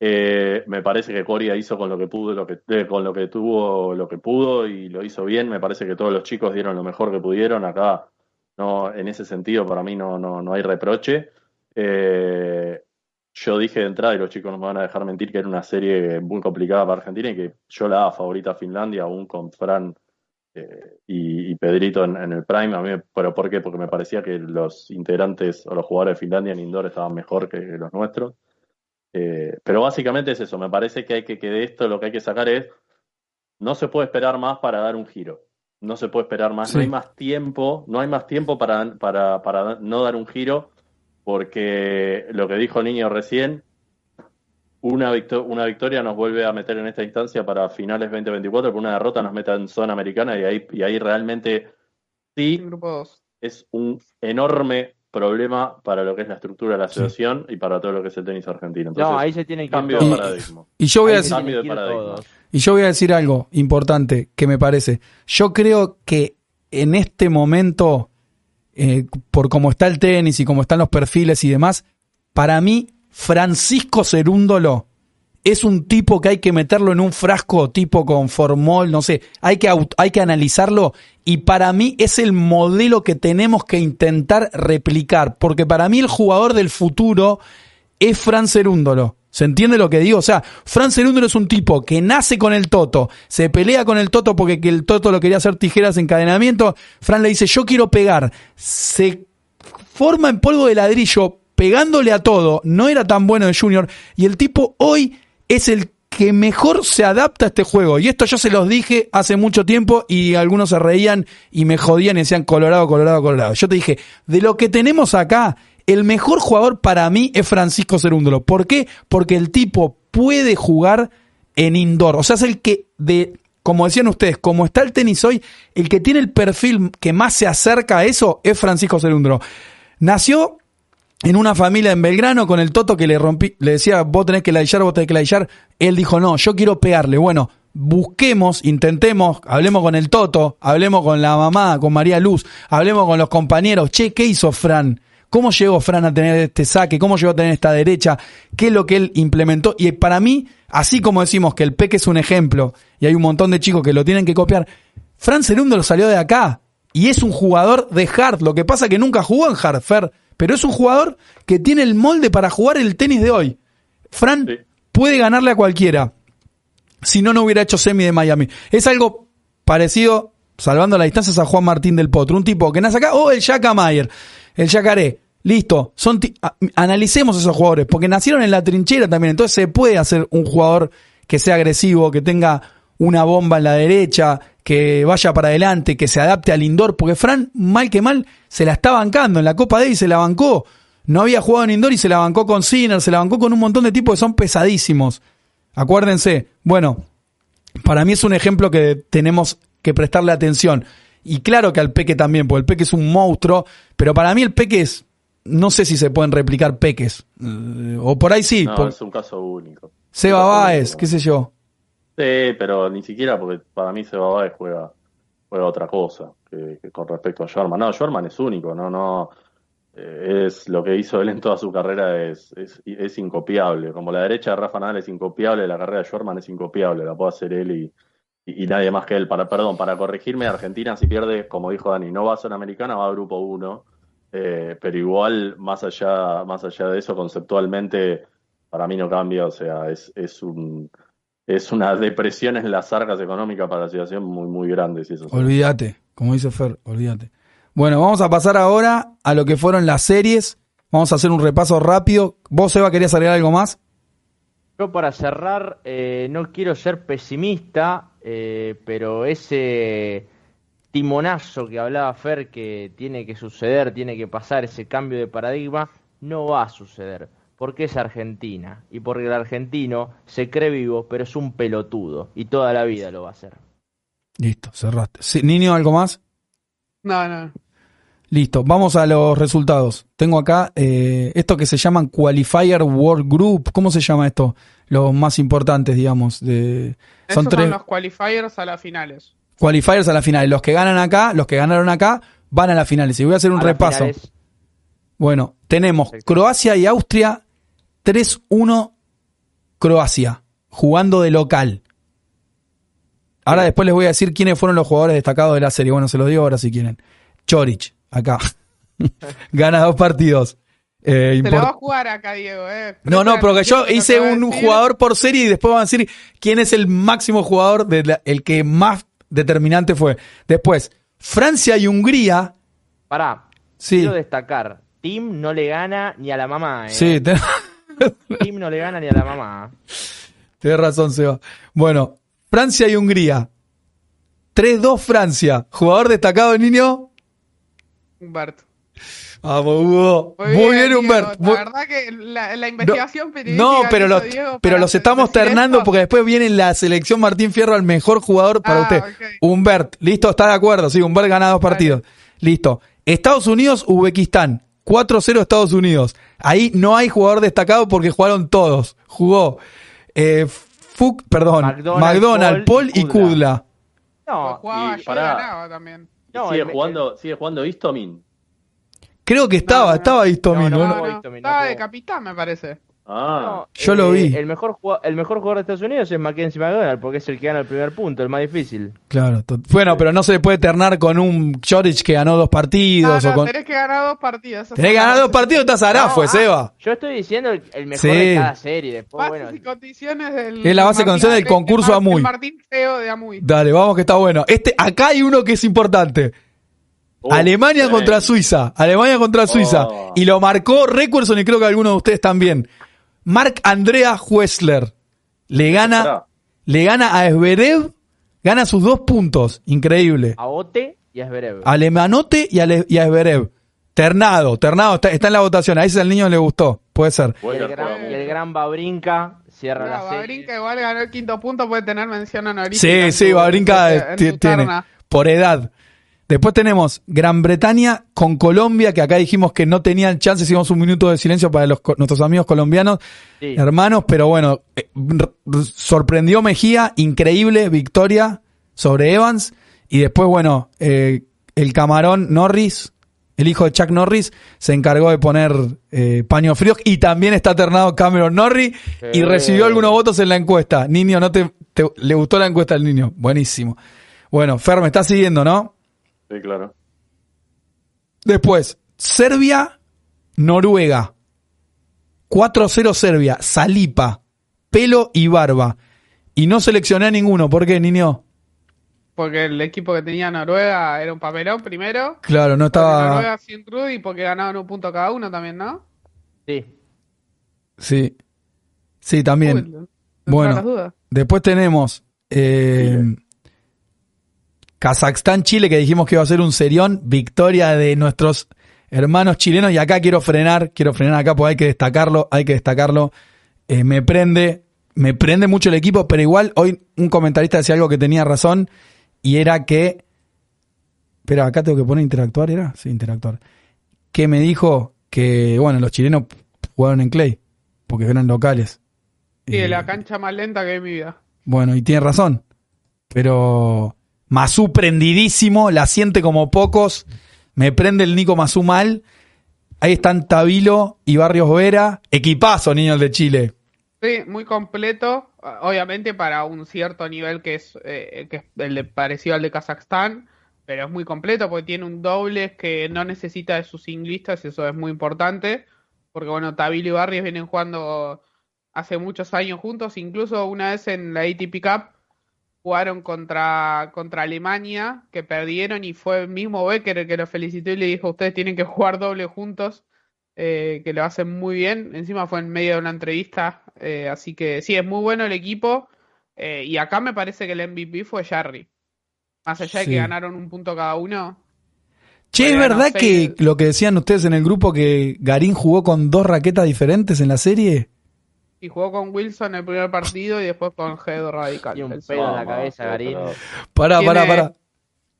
Eh, me parece que Coria hizo con lo que pudo, lo que, eh, con lo que tuvo, lo que pudo y lo hizo bien. Me parece que todos los chicos dieron lo mejor que pudieron. Acá, no, en ese sentido, para mí no, no, no hay reproche. Eh, yo dije de entrada, y los chicos no me van a dejar mentir, que era una serie muy complicada para Argentina y que yo la daba favorita a Finlandia, aún con Fran y, Pedrito en, el Prime. A mí, ¿Pero por qué? Porque me parecía que los integrantes o los jugadores de Finlandia en indoor estaban mejor que los nuestros. Eh, pero básicamente es eso, me parece que hay que, que de esto lo que hay que sacar es, no se puede esperar más para dar un giro, no se puede esperar más, no hay más tiempo, no hay más tiempo para, para, para no dar un giro, porque lo que dijo Niño recién, una, victo- una victoria nos vuelve a meter en esta instancia para finales 2024, pero una derrota nos mete en zona americana y ahí, y ahí realmente sí En grupo 2. es un enorme problema para lo que es la estructura de la Sí. asociación y para todo lo que es el tenis argentino. Entonces, No, ahí se tienen que cambio de paradigma. Y yo voy a decir, Cambio de paradigma. Y yo voy a decir algo importante que me parece. Yo creo que en este momento, eh, por cómo está el tenis y cómo están los perfiles y demás, para mí, Francisco Cerúndolo es un tipo que hay que meterlo en un frasco tipo con formol, no sé, hay que, hay que analizarlo y para mí es el modelo que tenemos que intentar replicar, porque para mí el jugador del futuro es Fran Cerúndolo. ¿Se entiende lo que digo? O sea, Fran Cerúndolo es un tipo que nace con el Toto, se pelea con el Toto porque que el Toto lo quería hacer tijeras de encadenamiento. Fran le dice, yo quiero pegar. Se forma en polvo de ladrillo, pegándole a todo. No era tan bueno de Junior. Y el tipo hoy es el que mejor se adapta a este juego. Y esto yo se los dije hace mucho tiempo y algunos se reían y me jodían y decían Colorado, Colorado, Colorado. Yo te dije, de lo que tenemos acá, el mejor jugador para mí es Francisco Cerúndolo. ¿Por qué? Porque el tipo puede jugar en indoor. O sea, es el que, de, como decían ustedes, como está el tenis hoy, el que tiene el perfil que más se acerca a eso es Francisco Cerúndolo. Nació en una familia en Belgrano con el Toto que le rompí, le decía, vos tenés que ladillar, vos tenés que ladillar. Él dijo, no, yo quiero pegarle. Bueno, busquemos, intentemos, hablemos con el Toto, hablemos con la mamá, con María Luz, hablemos con los compañeros. Che, ¿qué hizo Fran? ¿Cómo llegó Fran a tener este saque? ¿Cómo llegó a tener esta derecha? ¿Qué es lo que él implementó? Y para mí, así como decimos que el Peque es un ejemplo y hay un montón de chicos que lo tienen que copiar, Fran Cerundo lo salió de acá y es un jugador de hard. Lo que pasa que nunca jugó en hard, Fer, pero es un jugador que tiene el molde para jugar el tenis de hoy. Fran Sí. puede ganarle a cualquiera si no, no hubiera hecho semi de Miami. Es algo parecido, salvando las distancias, a Juan Martín del Potro, un tipo que nace acá, o el Jaca Mayer, el Yacaré. Listo, son analicemos esos jugadores, porque nacieron en la trinchera también, entonces se puede hacer un jugador que sea agresivo, que tenga una bomba en la derecha, que vaya para adelante, que se adapte al indoor, porque Fran, mal que mal, se la está bancando, en la Copa Davis se la bancó, no había jugado en indoor y se la bancó con Sinner, se la bancó con un montón de tipos que son pesadísimos. Acuérdense, bueno, para mí es un ejemplo que tenemos que prestarle atención. Y claro que al Peque también, porque el Peque es un monstruo, pero para mí el Peque es, no sé si se pueden replicar Peques. Eh, o por ahí sí, No, por- es un caso único. Seba Báez, qué sé yo. Sí, pero ni siquiera porque para mí Seba Báez juega, juega otra cosa que, con respecto a Sherman. No, Sherman es único, no, no. eh, es lo que hizo él en toda su carrera es, es, es incopiable. Como la derecha de Rafa Nadal es incopiable, la carrera de Sherman es incopiable, la puede hacer él y, y, nadie más que él. Para, perdón, para corregirme, Argentina si pierde, como dijo Dani, no va a zona americana, va a grupo 1. Eh, pero igual, más allá, más allá de eso, conceptualmente, para mí no cambia, o sea, es, es un es una depresión en las arcas económicas para la situación muy, muy grande. Si eso. Olvídate, como dice Fer, olvídate. Bueno, vamos a pasar ahora a lo que fueron las series. Vamos a hacer un repaso rápido. ¿Vos, Seba, querías agregar algo más? Yo para cerrar, eh, no quiero ser pesimista, eh, pero ese timonazo que hablaba Fer que tiene que suceder, tiene que pasar ese cambio de paradigma, no va a suceder. Porque es Argentina y porque el argentino se cree vivo, pero es un pelotudo y toda la vida lo va a hacer. Listo, cerraste. Sí, Niño, ¿algo más? No, no. Listo, vamos a los resultados. Tengo acá eh, esto que se llaman Qualifier World Group. ¿Cómo se llama esto? Los más importantes, digamos. De, Esos son tres son los qualifiers a las finales. qualifiers a la final. Los que ganan acá, los que ganaron acá, van a las finales. Y voy a hacer un A las repaso. finales, Bueno, tenemos. Croacia y Austria 3-1 Croacia, jugando de local. Ahora después les voy a decir quiénes fueron los jugadores destacados de la serie. Bueno, se los digo ahora si quieren. Chorich, acá. Gana dos partidos. Eh, Se import- va a jugar acá, Diego, eh. no, no, porque yo lo hice un jugador por serie y después van a decir quién es el máximo jugador, de la- el que más determinante fue. Después, Francia y Hungría. Pará, Sí, quiero destacar, Tim no le gana ni a la mamá. eh. sí, te- Tim no le gana ni a la mamá. Tienes razón, Seba. Bueno, Francia y Hungría. 3-2 Francia. Jugador destacado, niño. Humberto. Vamos, Hugo. Muy, bien, Diego. Humbert. La Muy- verdad que la, la investigación periodística No, que pero, los, Diego pero los estamos ternando porque después viene la selección Martín Fierro al mejor jugador para Ah, usted. ok. Humbert, listo, está de acuerdo. Sí, Humbert gana dos partidos. Listo. Estados Unidos, Uzbekistán. 4-0 Estados Unidos. Ahí no hay jugador destacado porque jugaron todos. Jugó eh, Fuck, perdón, McDonald, McDonald, Paul, Paul y y Kudla. No, jugaba y ganaba también. No, sigue, el- jugando, sigue jugando Istomin. Creo que estaba, No, no. estaba Istomin, No, ¿no? no, No, no, Istomin, no estaba de capitán, me parece. Ah, Yo lo vi. El mejor, el mejor jugador de Estados Unidos es Mackenzie McDonald porque es el que gana el primer punto, el más difícil. Claro. Bueno, pero no se le puede ternar con un Chorich que ganó dos partidos. no, o con... tenés que ganar dos partidos. Tenés que ganar dos partidos, estás Arafue, No, ah, Seba. Yo estoy diciendo el, el mejor Sí. de cada serie. Después, Bases bueno, y condiciones del. Es la base Martín- condiciones del de- concurso de Mar- Amuy. Martín Feo de Amuy. Dale, vamos que está bueno. Este, acá hay uno que es importante. Uh, Alemania tremendo. contra Suiza. Alemania contra Suiza. Oh. Y lo marcó Recuerson y creo que algunos de ustedes también. Marc Andrea Huesler. Le gana, Pará. le gana a Esberev. Gana sus dos puntos. Increíble. a Ote y a Zverev. Alemanote y a, Le- y a Esberev. Ternado, Ternado, está, está en la votación. A ese al niño le gustó. Puede ser. Y el, gran, y el mucho. gran Babrinka cierra No, la serie. Babrinka igual ganó el quinto punto, puede tener mención honorífica. Sí, sí, en eh, tiene por edad. Después tenemos Gran Bretaña con Colombia, que acá dijimos que no tenían chance, hicimos un minuto de silencio para los, nuestros amigos colombianos, Sí. hermanos, pero bueno, eh, sorprendió Mejía, increíble victoria sobre Evans, y después, bueno, eh, el camarón Norris, el hijo de Chuck Norris, se encargó de poner eh, paños fríos, y también está ternado Cameron Norris, y recibió algunos votos en la encuesta. Niño, ¿no te, te- le gustó la encuesta al niño? Buenísimo. Bueno, Fer, me está siguiendo, ¿no? Sí, claro. Después, Serbia, Noruega. 4-0 Serbia, Salipa, pelo y barba. Y no seleccioné a ninguno. ¿Por qué, niño? Porque el equipo que tenía Noruega era un papelón primero. Claro, no estaba. Noruega sin Rudy porque ganaban un punto cada uno también, ¿no? Sí. Sí. Sí, también. Uy, Bueno. entraron las dudas. Después tenemos eh, Kazajstán-Chile, que dijimos que iba a ser un serión. Victoria de nuestros hermanos chilenos. Y acá quiero frenar, quiero frenar acá porque hay que destacarlo, hay que destacarlo. Eh, me prende, me prende mucho el equipo, pero igual hoy un comentarista decía algo que tenía razón y era que... Espera, acá tengo que poner interactuar, ¿era? Sí, interactuar. Que me dijo que, bueno, los chilenos jugaron en Clay, porque eran locales. Sí, Eh, la cancha más lenta que en mi vida. bueno, y tiene razón. Pero Mazú prendidísimo, la siente como pocos. Me prende el Nico Mazú mal. Ahí están Tabilo y Barrios Vera. Equipazo, niños de Chile. Sí, muy completo. Obviamente para un cierto nivel que es, eh, el de, parecido al de Kazajstán. Pero es muy completo porque tiene un doble que no necesita de sus singlistas y eso es muy importante. Porque bueno, Tabilo y Barrios vienen jugando hace muchos años juntos. Incluso una vez en la ATP Cup jugaron contra, contra Alemania, que perdieron y fue el mismo Becker el que lo felicitó y le dijo, ustedes tienen que jugar doble juntos, eh, que lo hacen muy bien. Encima fue en medio de una entrevista, eh, así que sí, es muy bueno el equipo. eh, y acá me parece que el MVP fue Jarry. Más allá de que ganaron un punto cada uno. Che, ¿es verdad que lo que decían ustedes en el grupo que Garín jugó con dos raquetas diferentes en la serie? Y jugó con Wilson el primer partido y después con Gedo Radical. Y un pedo en la cabeza, Garín. Pará, Tiene- pará, pará.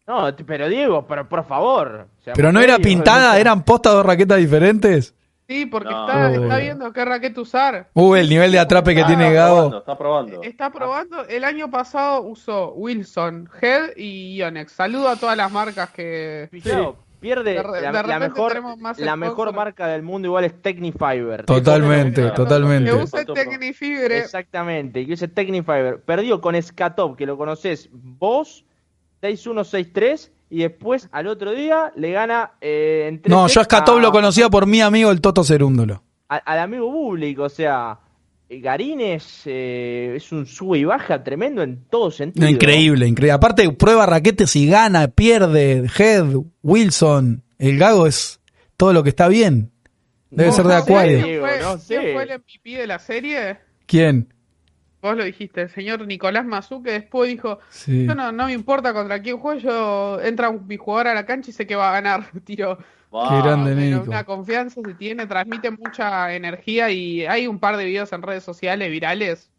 No, pero Diego, pero por favor. Pero no era pintada, ¿no? eran postas dos raquetas diferentes. Sí, porque No. está, está viendo qué raqueta usar. Uh, el nivel de atrape que Ah, tiene está Gabo. probando, Está probando. Está probando. El año pasado usó Wilson, Head y Yonex. Saludo a todas las marcas que. Claro, pierde De la, de la repente mejor, más la mejor marca del mundo igual es Technifiber. Totalmente, totalmente. Que use pro- Tecnifibre. Exactamente, que use Technifiber. Perdió con Scatop, que lo conoces vos, 6-1-6-3, y después al otro día le gana eh, en No, yo a Skatov lo conocía por mi amigo el Toto Cerúndolo. a- al amigo público, o sea, eh, Garín es, eh, es un sube y baja tremendo en todo sentido. No, increíble, increíble. Aparte, prueba raquetes y gana, pierde. Head, Wilson, el Gago es todo lo que está bien. Debe No ser de Acuario. ¿Quién fue, no sé. quién fue el MVP de la serie? ¿Quién? Vos lo dijiste, el señor Nicolás Mazú, que después dijo: Sí. Yo no, no me importa contra quién juego, yo entra mi jugador a la cancha y sé que va a ganar. Tiro. Qué grande, Nico. una confianza se tiene, transmite mucha energía y hay un par de videos en redes sociales virales.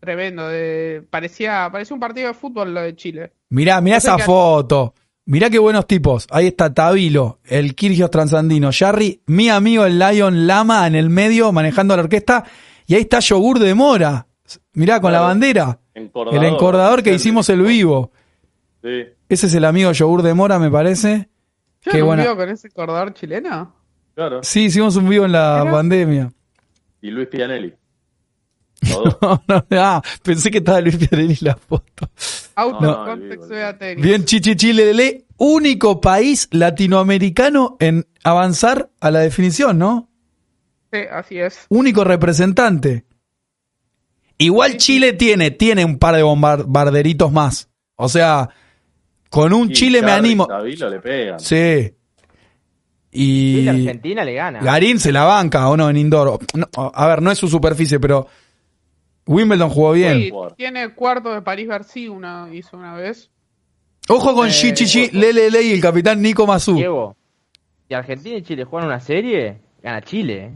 Tremendo. De, parecía, parecía un partido de fútbol lo de Chile. Mirá, mirá No sé esa foto. Mirá qué buenos tipos. Ahí está Tabilo, el Kirgios Transandino, Jarry, mi amigo el Lion Lama en el medio manejando la orquesta. Y ahí está Yogur de Mora. Mirá, con la bandera. Encordador. El encordador que hicimos el vivo. Sí. Ese es el amigo Yogur de Mora, me parece. ¿Yo Qué buena. vivo con ese corredor chileno? Claro. Sí, hicimos un vivo en la pandemia. Y Luis Pianelli. Todo. No, no, ah, pensé que estaba Luis Pianelli en la foto. Auto No, Context Tenis. Bien, Chichi Chile, único país latinoamericano en avanzar a la definición, ¿no? Sí, así es. Único representante. Igual Chile tiene, tiene un par de bombarderitos más. O sea, con un Y Chile me Charly animo. Tabilo le pegan. Sí. Y Y la Argentina le gana. Garín se la banca o no en indoor. No, a ver, no es su superficie, pero Wimbledon jugó bien. Sí, tiene cuarto de París-Bercy, una hizo una vez. Ojo con Eh, Chichichi, Lele Lele y el capitán Nico Mazú. Diego, si Argentina y Chile juegan una serie, gana Chile. ¿eh?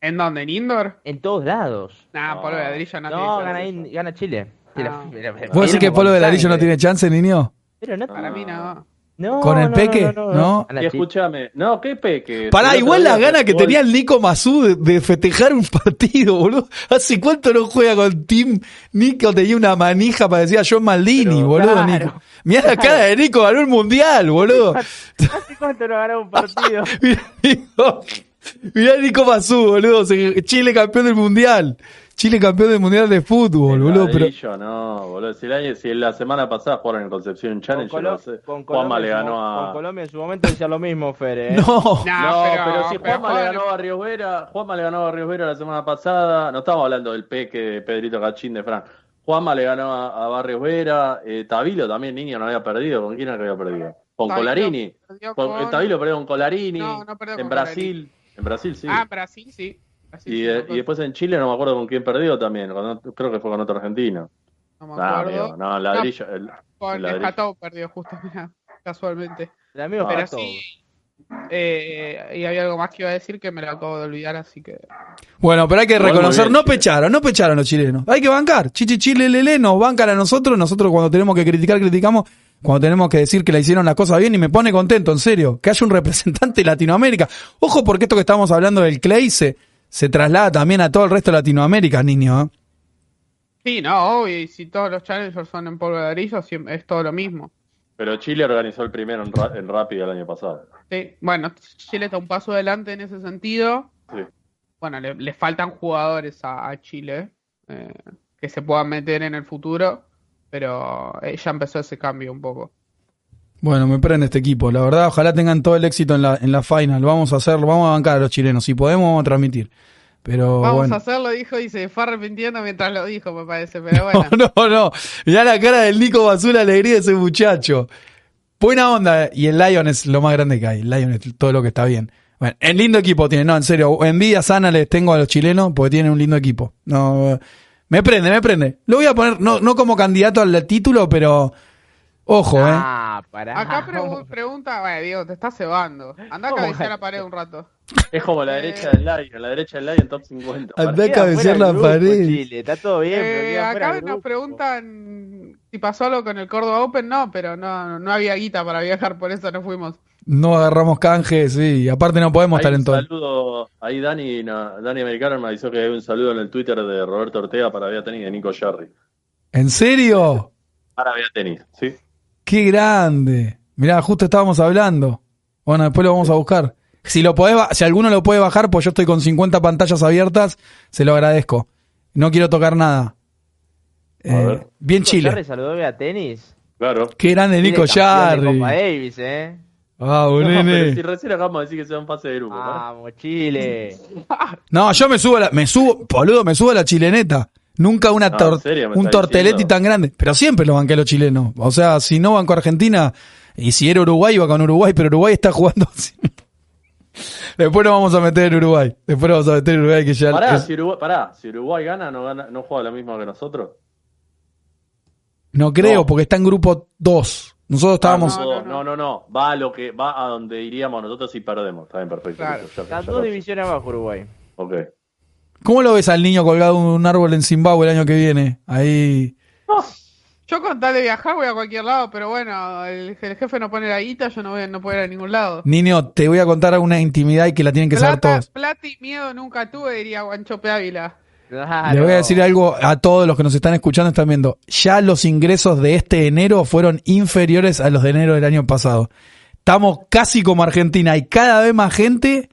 ¿En dónde? ¿En Indoor? En todos lados. Nah, No. Polo de Ladrillo no, No, tiene gana, in- gana Chile. Ah. ¿Vos decís que Polo de Ladrillo no tiene chance, niño? Pero no, Para mí no. no, ¿Con el no, Peque? No. no, escúchame. No, qué peque. Pará, igual la gana que tenía el Nico Mazú de, de festejar un partido, boludo. ¿Hace cuánto no juega con Team? Nico tenía una manija, parecía John Maldini, Pero, boludo. claro. Nico. Mirá la cara de Nico, ganó el mundial, boludo. ¿Hace cuánto no ganaba un partido? Mirá, Nico, mirá Nico Mazú, boludo. Chile campeón del mundial. Chile campeón del mundial de fútbol, boludo. Pero, no, boludo. Si, el año- si la semana pasada jugaron en Concepción Challenge, Con, no Colo- sé, con Juanma le ganó a... con Colombia en su momento decía lo mismo, Fer. ¿eh? no. No, pero, pero, si pero Juanma le ganó a Ríos Vera, Juanma le ganó a Ríos Vera la semana pasada, no estamos hablando del peque de Pedrito Cachín de Fran. Juanma le ganó a, a Barrios Vera, eh, Tabilo también, niño, no había perdido. ¿Con quién era que había perdido? Con Tabilo Colarini. perdió Con, con- Tabilo perdió con Colarini. No, no perdió en con Brasil. En Brasil, sí. Ah, Brasil sí. Y, eh, y después en Chile no me acuerdo con quién perdió también. con creo que fue con otro argentino. No me Nah, acuerdo. amigo, no, ladrillo. el- Con el ladrillo. Perdió justo, mira, casualmente. El amigo Ah, Pero sí. eh, y había algo más que iba a decir que me lo acabo de olvidar, así que. Bueno, pero hay que reconocer, bien, no pecharon, no pecharon los chilenos. Hay que bancar. Chichi Chile Lele nos bancan a nosotros, nosotros cuando tenemos que criticar, criticamos, cuando tenemos que decir que la hicieron las cosas bien y me pone contento, en serio, que haya un representante de Latinoamérica. Ojo porque esto que estamos hablando del Clay se, traslada también a todo el resto de Latinoamérica, niño. ¿eh? Sí, no, obvio, y si todos los challengers son en polvo de ladrillo, es todo lo mismo. Pero Chile organizó el primero en, ra- en Rápido el año pasado. Sí, bueno, Chile está un paso adelante en ese sentido. Sí. Bueno, le, le faltan jugadores a, a Chile eh, que se puedan meter en el futuro, pero eh, ya empezó ese cambio un poco. Bueno, me prende este equipo. La verdad, ojalá tengan todo el éxito en la, en la final. Vamos a hacerlo, vamos a bancar a los chilenos. Si podemos, vamos a transmitir. Pero Vamos bueno. a hacerlo, dijo, y se fue arrepintiendo mientras lo dijo, me parece, pero bueno. No, no. Mirá la cara del Nico Basura, alegría de ese muchacho. Buena onda. Y el Lion es lo más grande que hay. El Lion es todo lo que está bien. Bueno, en lindo equipo tiene. No, en serio. Envidia sana les tengo a los chilenos porque tienen un lindo equipo. No, me prende, me prende. Lo voy a poner, no, no como candidato al título, pero ojo, eh. Ah, pará. Acá pregu- pregunta, bueno, Diego, te estás cebando. Anda a ¿Cómo cabecear la pared un rato. Es como la derecha del Lion, la derecha del Lion top 50. Andá a cabecear la grupo, pared. Chile. Está todo bien, pero Eh, acá nos grupo. preguntan si pasó algo con el Córdoba Open, no, pero no, no había guita para viajar, por eso no fuimos. No agarramos canje, sí. Y aparte no podemos Hay estar un en todo. saludo, ahí Dani, no, Dani Americano me avisó que hay un saludo en el Twitter de Roberto Ortega para Vía Tenis de Nico Jarry. ¿En serio? Para Vía Tenis, ¿sí? Qué grande. Mirá, justo estábamos hablando. Bueno, después lo vamos a buscar. Si lo podés, si alguno lo puede bajar, pues yo estoy con 50 pantallas abiertas, se lo agradezco. No quiero tocar nada. A Eh, ver. bien Nico Chile. Jarry saludó a tenis. Claro. Qué grande Nico Jarry. Copa Davis, eh. Ah, No, pero si recién acabamos de decir que sea un pase de grupo. ¿no? Vamos, Chile. No, yo me subo a la, me subo, boludo, me subo a la chileneta. Nunca una No, tor- ¿en serio me un torteletti diciendo? tan grande. Pero siempre lo banqué a los chilenos. O sea, si no banco a Argentina, y si era Uruguay, iba con Uruguay, pero Uruguay está jugando así. Después nos vamos a meter en Uruguay. Después nos vamos a meter en Uruguay que ya Pará, es- si Uruguay, pará, si Uruguay gana, no gana, no juega lo mismo que nosotros. No creo, No. porque está en grupo 2. Nosotros estábamos. Va a No, no, no, no, no, va a lo que va a donde iríamos nosotros si perdemos. Está bien, perfecto. Claro. ya- Está ya dos lo- divisiones abajo Uruguay. Ok. ¿Cómo lo ves al niño colgado en un árbol en Zimbabue el año que viene? Ahí. Yo con tal de viajar voy a cualquier lado, pero bueno, el, el jefe no pone la guita, yo no voy, no puedo ir a ningún lado. Niño, te voy a contar una intimidad y que la tienen que saber Plata, todos. plata y miedo nunca tuve, diría Guanchope Ávila. Le voy a decir algo a todos los que nos están escuchando, están viendo. Ya los ingresos de este enero fueron inferiores a los de enero del año pasado. Estamos casi como Argentina. Hay cada vez más gente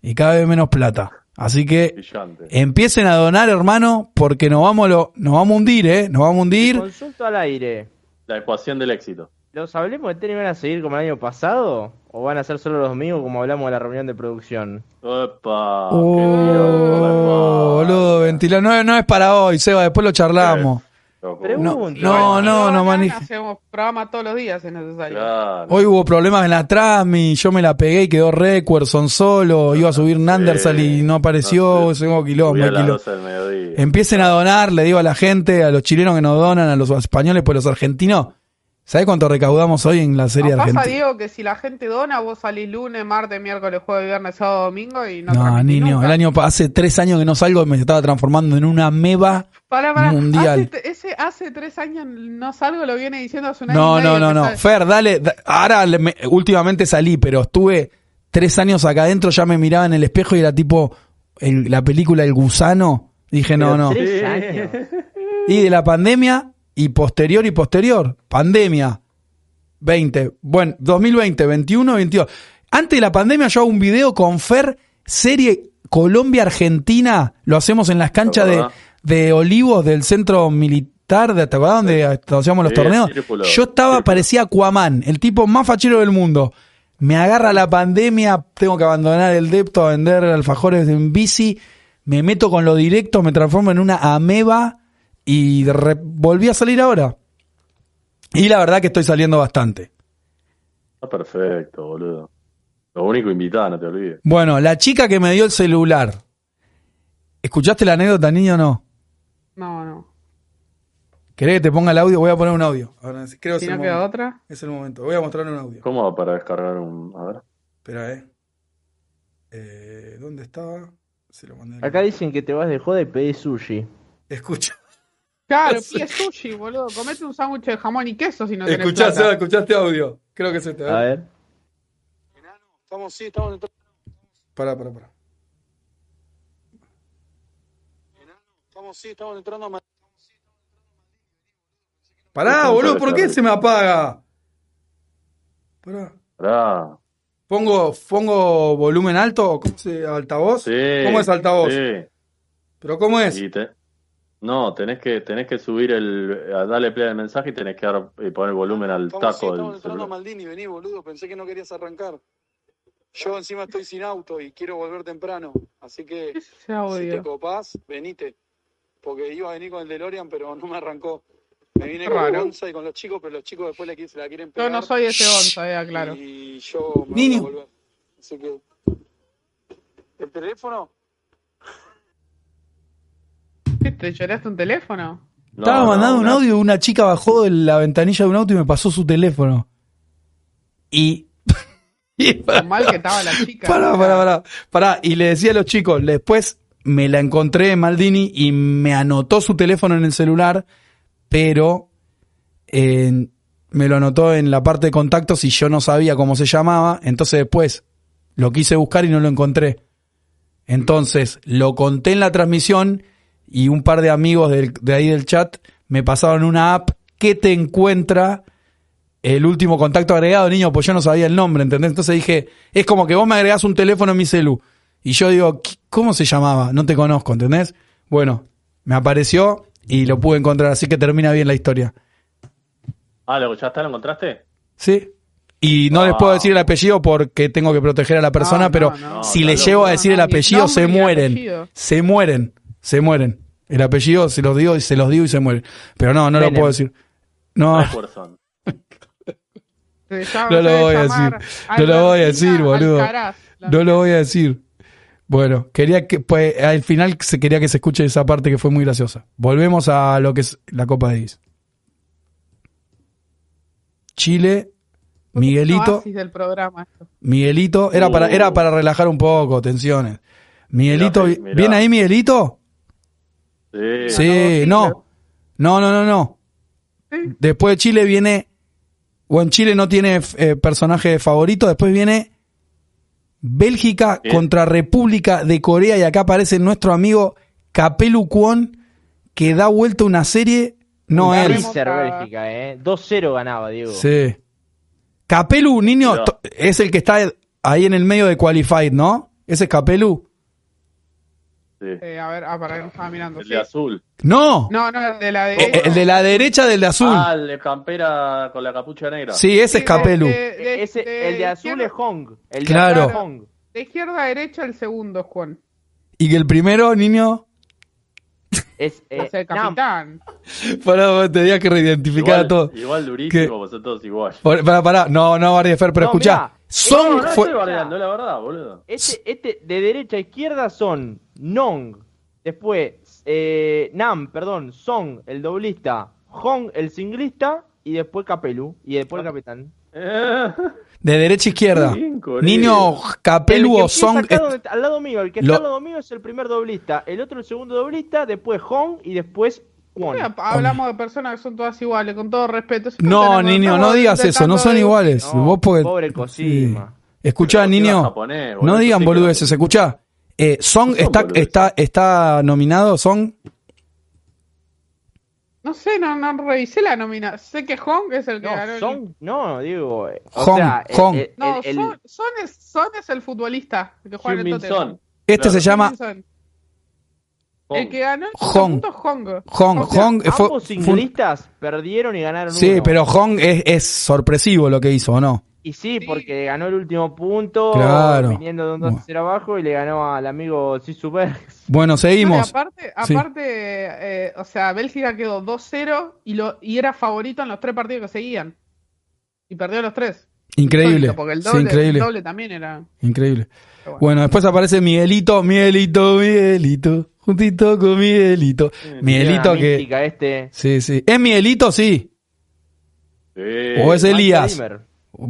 y cada vez menos plata. Así que Brillante. empiecen a donar, hermano, porque nos vamos, a lo, nos vamos a hundir, ¿eh? Nos vamos a hundir. Consulto al aire. La ecuación del éxito. ¿Los hablemos de tenis van a seguir como el año pasado? ¿O van a ser solo los domingos como hablamos de la reunión de producción? Opa, Oh, qué boludo, ventila. No, no es para hoy, Seba, después lo charlamos. Loco. No, no, no maneja. maneja. Hacemos programa todos los días es necesario. Claro. Hoy hubo problemas en la Trasmi, yo me la pegué y quedó Recuerson solo, iba a subir Nandersal y no apareció, No hubo quilombo, Subí a hay las quilombo. 12 del mediodía. Empiecen a donar, le digo a la gente, a los chilenos que nos donan, a los españoles, pues los argentinos. ¿Sabés cuánto recaudamos hoy en la serie Nos pasa, argentina? Diego, que si la gente dona, vos salís lunes, martes, miércoles, jueves, viernes, sábado, domingo y no No, niño, nunca. el año hace tres años que no salgo y me estaba transformando en una meba. Mundial. Hace, ese, hace tres años no salgo, lo viene diciendo hace un año. No, y no, medio no, no. sale. Fer, dale. da- ahora me- últimamente salí, pero estuve tres años acá adentro, ya me miraba en el espejo y era tipo el- la película El Gusano. Dije, no, no. Tres años. Y de la pandemia y posterior y posterior. Pandemia. 20. Bueno, 2020, 21, 22. Antes de la pandemia yo hago un video con Fer, serie Colombia-Argentina. Lo hacemos en las canchas de, de Olivos del centro militar. De, ¿Te acordás donde hacíamos los Sí, torneos? círculo, yo estaba, círculo. parecía Aquaman, el tipo más fachero del mundo. Me agarra la pandemia, tengo que abandonar el depto a vender alfajores en bici. Me meto con lo directo, me transformo en una ameba y volví a salir ahora. Y la verdad que estoy saliendo bastante. Está perfecto, boludo. Lo único invitado, no te olvides. Bueno, la chica que me dio el celular. ¿Escuchaste la anécdota, niño o no? No, no. ¿Querés que te ponga el audio? Voy a poner un audio. Ahora, creo que Si no queda momento. otra. es el momento. Voy a mostrar un audio. ¿Cómo va para descargar un.? A ver. Espera, eh. Eh, ¿Dónde estaba? Se lo mandé. Acá dicen que te vas de joda y pedís sushi. Escucha. Claro, pide sushi, boludo. Comete un sándwich de jamón y queso si no tenés Escuchá, plata. Escuchaste audio. Creo que es este. A ver. Estamos, sí, estamos entrando. Pará, pará, pará. Estamos, sí, estamos entrando a Pará, boludo, ¿por qué se me apaga? Pará. Pará. ¿Pongo, pongo volumen alto o cómo se, altavoz? Sí. ¿Cómo es altavoz? Sí. ¿Pero cómo es? Y te- No, tenés que, tenés que subir el. a darle play al mensaje y tenés que dar, y poner volumen al estamos, sí, taco estamos del entrando a celular. Maldini. Vení, boludo. Pensé que no querías arrancar. Yo encima estoy sin auto y quiero volver temprano. Así que ¿Qué es ese si te copás, venite. Porque iba a venir con el DeLorean, pero no me arrancó. Me vine Qué con raro. Gonza y con los chicos, pero los chicos después le se la quieren Yo pegar. no soy ese onza, eh, claro. Y yo me Niño. voy a volver. Así que. ¿El teléfono? ¿Qué te lloraste un teléfono? No, Estaba no, mandando un una- audio, una chica bajó de la ventanilla de un auto y me pasó su teléfono. Y. y Lo mal que estaba la chica. Pará, pará, pará, pará. Y le decía a los chicos, después me la encontré en Maldini y me anotó su teléfono en el celular, pero eh, me lo anotó en la parte de contactos y yo no sabía cómo se llamaba, entonces después lo quise buscar y no lo encontré. Entonces lo conté en la transmisión y un par de amigos del- de ahí del chat me pasaron una app que te encuentra el último contacto agregado, niño, pues yo no sabía el nombre, ¿entendés? Entonces dije, es como que vos me agregás un teléfono en mi celu. Y yo digo, ¿qué- ¿cómo se llamaba? No te conozco, ¿entendés? Bueno, me apareció y lo pude encontrar, así que termina bien la historia. Ah, ¿lo, ¿ya está? ¿Lo encontraste? ¿Sí? Y no les puedo decir el apellido porque tengo que proteger a la persona, No, no, pero no. si No, les loco. a decir el apellido, se mueren. apellido. Se mueren, se mueren. El apellido se los digo y se los digo y se mueren. Pero no, no lo puedo decir. No, No lo voy a decir. No lo voy a decir, boludo. Alcaraz. No lo voy a decir. Bueno, quería que, pues, al final se quería que se escuche esa parte que fue muy graciosa. Volvemos a lo que es la Copa Davis. Un Chile, Miguelito, oasis del programa. esto. Miguelito, era para, Uh. era para relajar un poco, tensiones. Miguelito, Mirá, mirá. ¿viene ahí Miguelito? Sí. Sí, no. No, no, no, no. Sí. Después de Chile viene. O en Chile no tiene eh, personaje favorito. Después viene Bélgica contra República de Corea. Y acá aparece nuestro amigo Capelu Kwon, que da vuelta una serie. No Un él. Haremos Freezer a- Bélgica, ¿eh? 2-0 ganaba, Diego. Sí. Capelu, niño, es el que está ahí en el medio de Qualified, ¿no? Ese es Capelu. Sí. Eh, a ver, ah, para que no estaba mirando. El sí. de azul. No, No, no, el de la Eh, derecha. el de la derecha del de azul. Ah, el de campera con la capucha negra. Sí, ese es Capelu. De- de- Ese, de el de azul izquierda- es Hong. El de Claro. Hong. De izquierda a derecha, el segundo es Juan. Y que el primero, niño. Es eh, el Nam. capitán. Para, vos tenías que reidentificar a Igual, todos. igual durísimo, todos iguales. Por- Pará, pará, no, no, Bardi Fer, pero No, escuchá. mirá. Son no, no fue. estoy bardeando, la verdad, boludo. Este, este de derecha a izquierda son Nong, después eh, Nam, perdón, Song, el doblista, Hong, el singlista, y después Capelu, y después el capitán. De derecha a izquierda. Bien. Niño, El Capelu Song. acá al lado mío, el que Lo- está al lado mío es el primer doblista, el otro el segundo doblista, después Hong y después Kwon. Mira, hablamos de personas que son todas iguales, con todo respeto. Si No, niño, no digas eso, no son de- iguales. No, Vos pobre Cosima. Sí. Escuchá, niño. japonés, no digan boludeces, escuchá. Eh, Song No son está, está, está nominado, Song. No sé, no, no revisé la nómina. Sé que Hong es el que ganó. No, el- no, digo. eh, O Hong, sea, Hong. el- No, el- Son, Son es, Son es el futbolista que juega en el Tottenham. Son. Este Claro. se llama. Hong. El que ganó el Hong. Hong. Hong. O sea, Hong fue- ambos perdieron y ganaron Sí, uno. pero Hong es, es sorpresivo lo que hizo, ¿o no? Y sí, Sí. porque ganó el último punto, Claro. viniendo de un 2-0 abajo y le ganó al amigo Sisu Bergs. Bueno, seguimos. aparte, Sí. aparte eh, o sea, Bélgica quedó 2-0 y, lo, y era favorito en los tres partidos que seguían. Y perdió los tres. Increíble. Porque el Sí, doble, increíble. el doble también era. Increíble. bueno. Bueno, después aparece Miguelito, Miguelito, Miguelito, juntito con Miguelito. Miguelito Tiene una que... mística este. Sí, sí. ¿Es Miguelito? Sí. Sí. ¿O es Elías?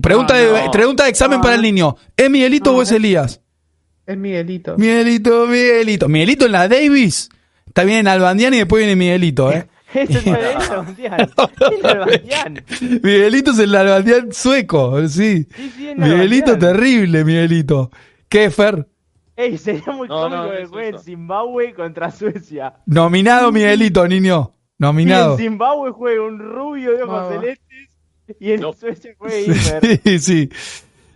Pregunta, No, de, pregunta de examen No, para el niño. ¿Es Miguelito No, o es. Elías? Es Miguelito. Miguelito, Miguelito. Miguelito en la Davis. Está bien en Albandián y después viene Miguelito, ¿eh? Ese es el Albandián. Es el Albandián. Miguelito es el Albandián sueco, sí. Sí, Miguelito terrible, Miguelito. ¿Qué, Fer? Ey, sería muy No, cómico no, que juegue en eso. Zimbabue contra Suecia. Nominado Miguelito, niño. Y Nominado. en Zimbabue juegue un rubio de ojos celestes y en No. Suecia juegue Imer. Sí, sí.